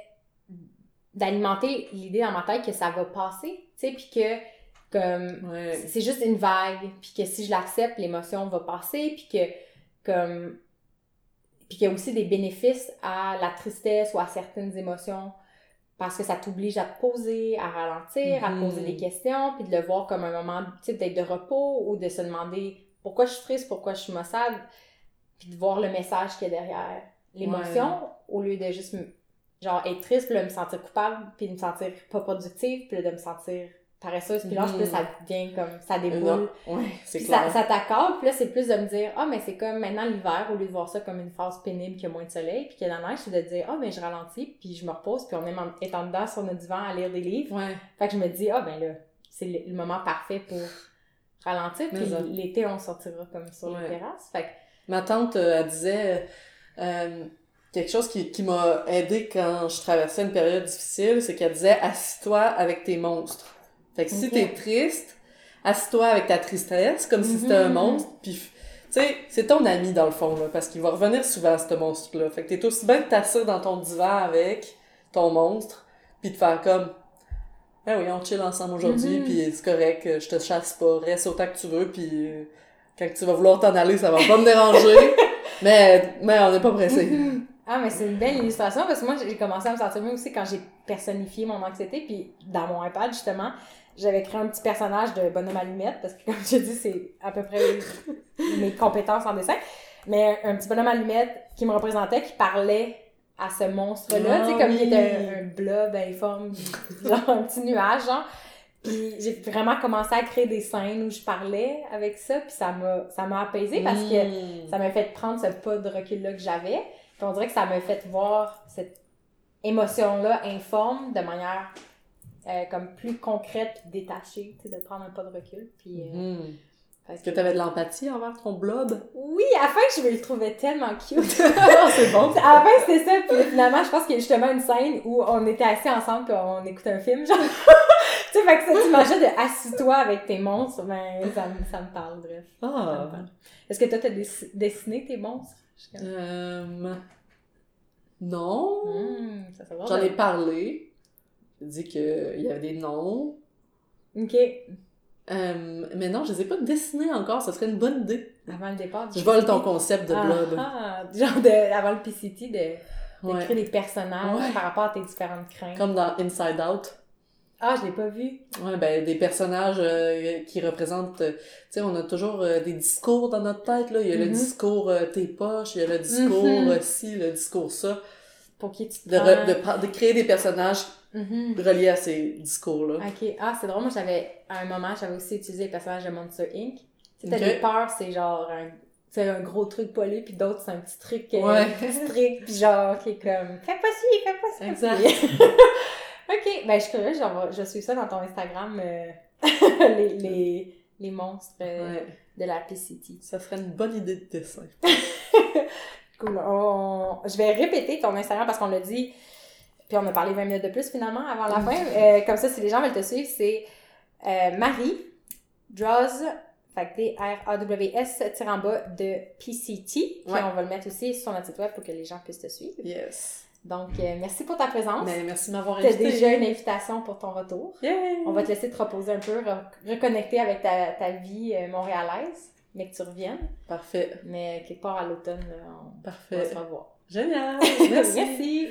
d'alimenter l'idée dans ma tête que ça va passer, tu sais, puis que comme Ouais. c'est juste une vague, puis que si je l'accepte, l'émotion va passer, puis que comme puis qu'il y a aussi des bénéfices à la tristesse ou à certaines émotions parce que ça t'oblige à te poser, à ralentir, à te poser Mhm. des questions, puis de le voir comme un moment, peut-être de repos ou de se demander pourquoi je suis triste, pourquoi je suis maussade, puis de voir le message qu'il y a derrière l'émotion au lieu de juste genre être triste, puis là, me sentir coupable, puis de me sentir pas productive, puis là, de me sentir paresseuse, puis là, là, ça devient comme, ça déboule. Ouais, Puis clair. ça, ça t'accorde, puis là, c'est plus de me dire, ah, mais c'est comme maintenant l'hiver, au lieu de voir ça comme une phase pénible qui a moins de soleil, puis qu'il y a de la neige, c'est de dire, ah, mais je ralentis, puis je me repose, puis on est en étant dedans sur notre divan à lire des livres. Ouais. Fait que je me dis, ah, ben là, c'est le, le moment parfait pour ralentir, puis l'été, on sortira comme sur Ouais. les terrasses. Fait que, Ma tante, euh, elle disait euh, quelque chose qui, qui m'a aidé quand je traversais une période difficile, c'est qu'elle disait assis-toi avec tes monstres. Fait que si t'es triste, assis-toi avec ta tristesse, comme si c'était un Mhm. monstre, puis tu sais, c'est ton ami dans le fond, là, parce qu'il va revenir souvent, ce monstre-là. Fait que t'es aussi bien de t'asseoir dans ton divan avec ton monstre, puis de faire comme ah oui, on chill ensemble aujourd'hui, Mhm. puis c'est correct, je te chasse pas, reste autant que tu veux, puis euh, quand tu vas vouloir t'en aller, ça va pas me déranger, [laughs] mais, mais on n'est pas pressé. Ah, mais c'est une belle illustration parce que moi, j'ai commencé à me sentir mieux aussi quand j'ai personnifié mon anxiété. Puis dans mon iPad, justement, j'avais créé un petit personnage de bonhomme allumette parce que, [laughs] comme je dis, c'est à peu près [laughs] mes compétences en dessin. Mais un petit bonhomme allumette qui me représentait, qui parlait à ce monstre-là. Ah tu sais, comme il était un, un blob informe, [laughs] genre un petit nuage, genre. Puis j'ai vraiment commencé à créer des scènes où je parlais avec ça, puis ça m'a ça m'a apaisé parce que Mm. ça m'a fait prendre ce pas de recul-là que j'avais. Puis on dirait que ça m'a fait voir cette émotion-là informe de manière euh, comme plus concrète puis détachée, tu sais, de prendre un pas de recul. Puis, euh, Mhm. Fait Est-ce que t'avais de l'empathie envers ton blob? Oui, à la fin, je me le trouvais tellement cute. [laughs] C'est bon. à la fin, c'était ça. Puis finalement, je pense qu'il y a justement une scène où on était assis ensemble puis on écoutait un film, genre. [laughs] tu sais, fait que cette image-là de assis-toi avec tes monstres, ben, ça, me- ça me parle, bref. Ah. parle. Est-ce que toi, t'as dess- dessiné tes monstres? Euh, non. Hmm, J'en ai parlé. J'ai dit qu'il y avait des noms. Ok. Euh, mais non, je les ai pas dessinés encore. Ce serait une bonne idée. Avant le départ du Je vole ton concept de Ah, blob. ah, genre de, avant le PCT, de, de Ouais. créer des personnages Ouais. par rapport à tes différentes craintes. Comme dans Inside Out. Ah, je l'ai pas vu. Ouais, ben, des personnages euh, qui représentent... euh, tu sais, on a toujours euh, des discours dans notre tête, là. Il y a le Mhm. discours tes poches, il y a le discours Mhm. euh, ci, le discours ça. Pour qui tu te De, prends. re- de, par- de créer des personnages Mhm. reliés à ces discours-là. Ok. Ah, c'est drôle. Moi, j'avais, à un moment, j'avais aussi utilisé le personnage de Monster Inc. Tu sais, t'as Ok. des peurs, c'est genre un- c'est un gros truc polé, puis d'autres, c'est un petit truc, euh, Ouais. [laughs] strict, puis genre, qui est comme, fais pas ci, fais pas ça. Exact. [laughs] ok, ben je suis curieuse, genre, je suis ça dans ton Instagram, euh, [laughs] les, les, les monstres euh, Ouais. de la PCT. Ça serait une bonne idée de dessin. Cool. On- Je vais répéter ton Instagram parce qu'on l'a dit, puis on a parlé 20 minutes de plus finalement avant la fin. Euh, comme ça, si les gens veulent te suivre, c'est euh, Marie Draws, fait que D-R-A-W-S, en bas de PCT. Puis Ouais. on va le mettre aussi sur notre site web pour que les gens puissent te suivre. Yes. Donc, euh, merci pour ta présence. Mais merci de m'avoir invité. déjà une invitation pour ton retour. Yay! On va te laisser te reposer un peu, re- reconnecter avec ta, ta vie montréalaise, mais que tu reviennes. Parfait. Mais quelque part à l'automne, là, on va se revoir. Génial. [laughs] Merci. Merci.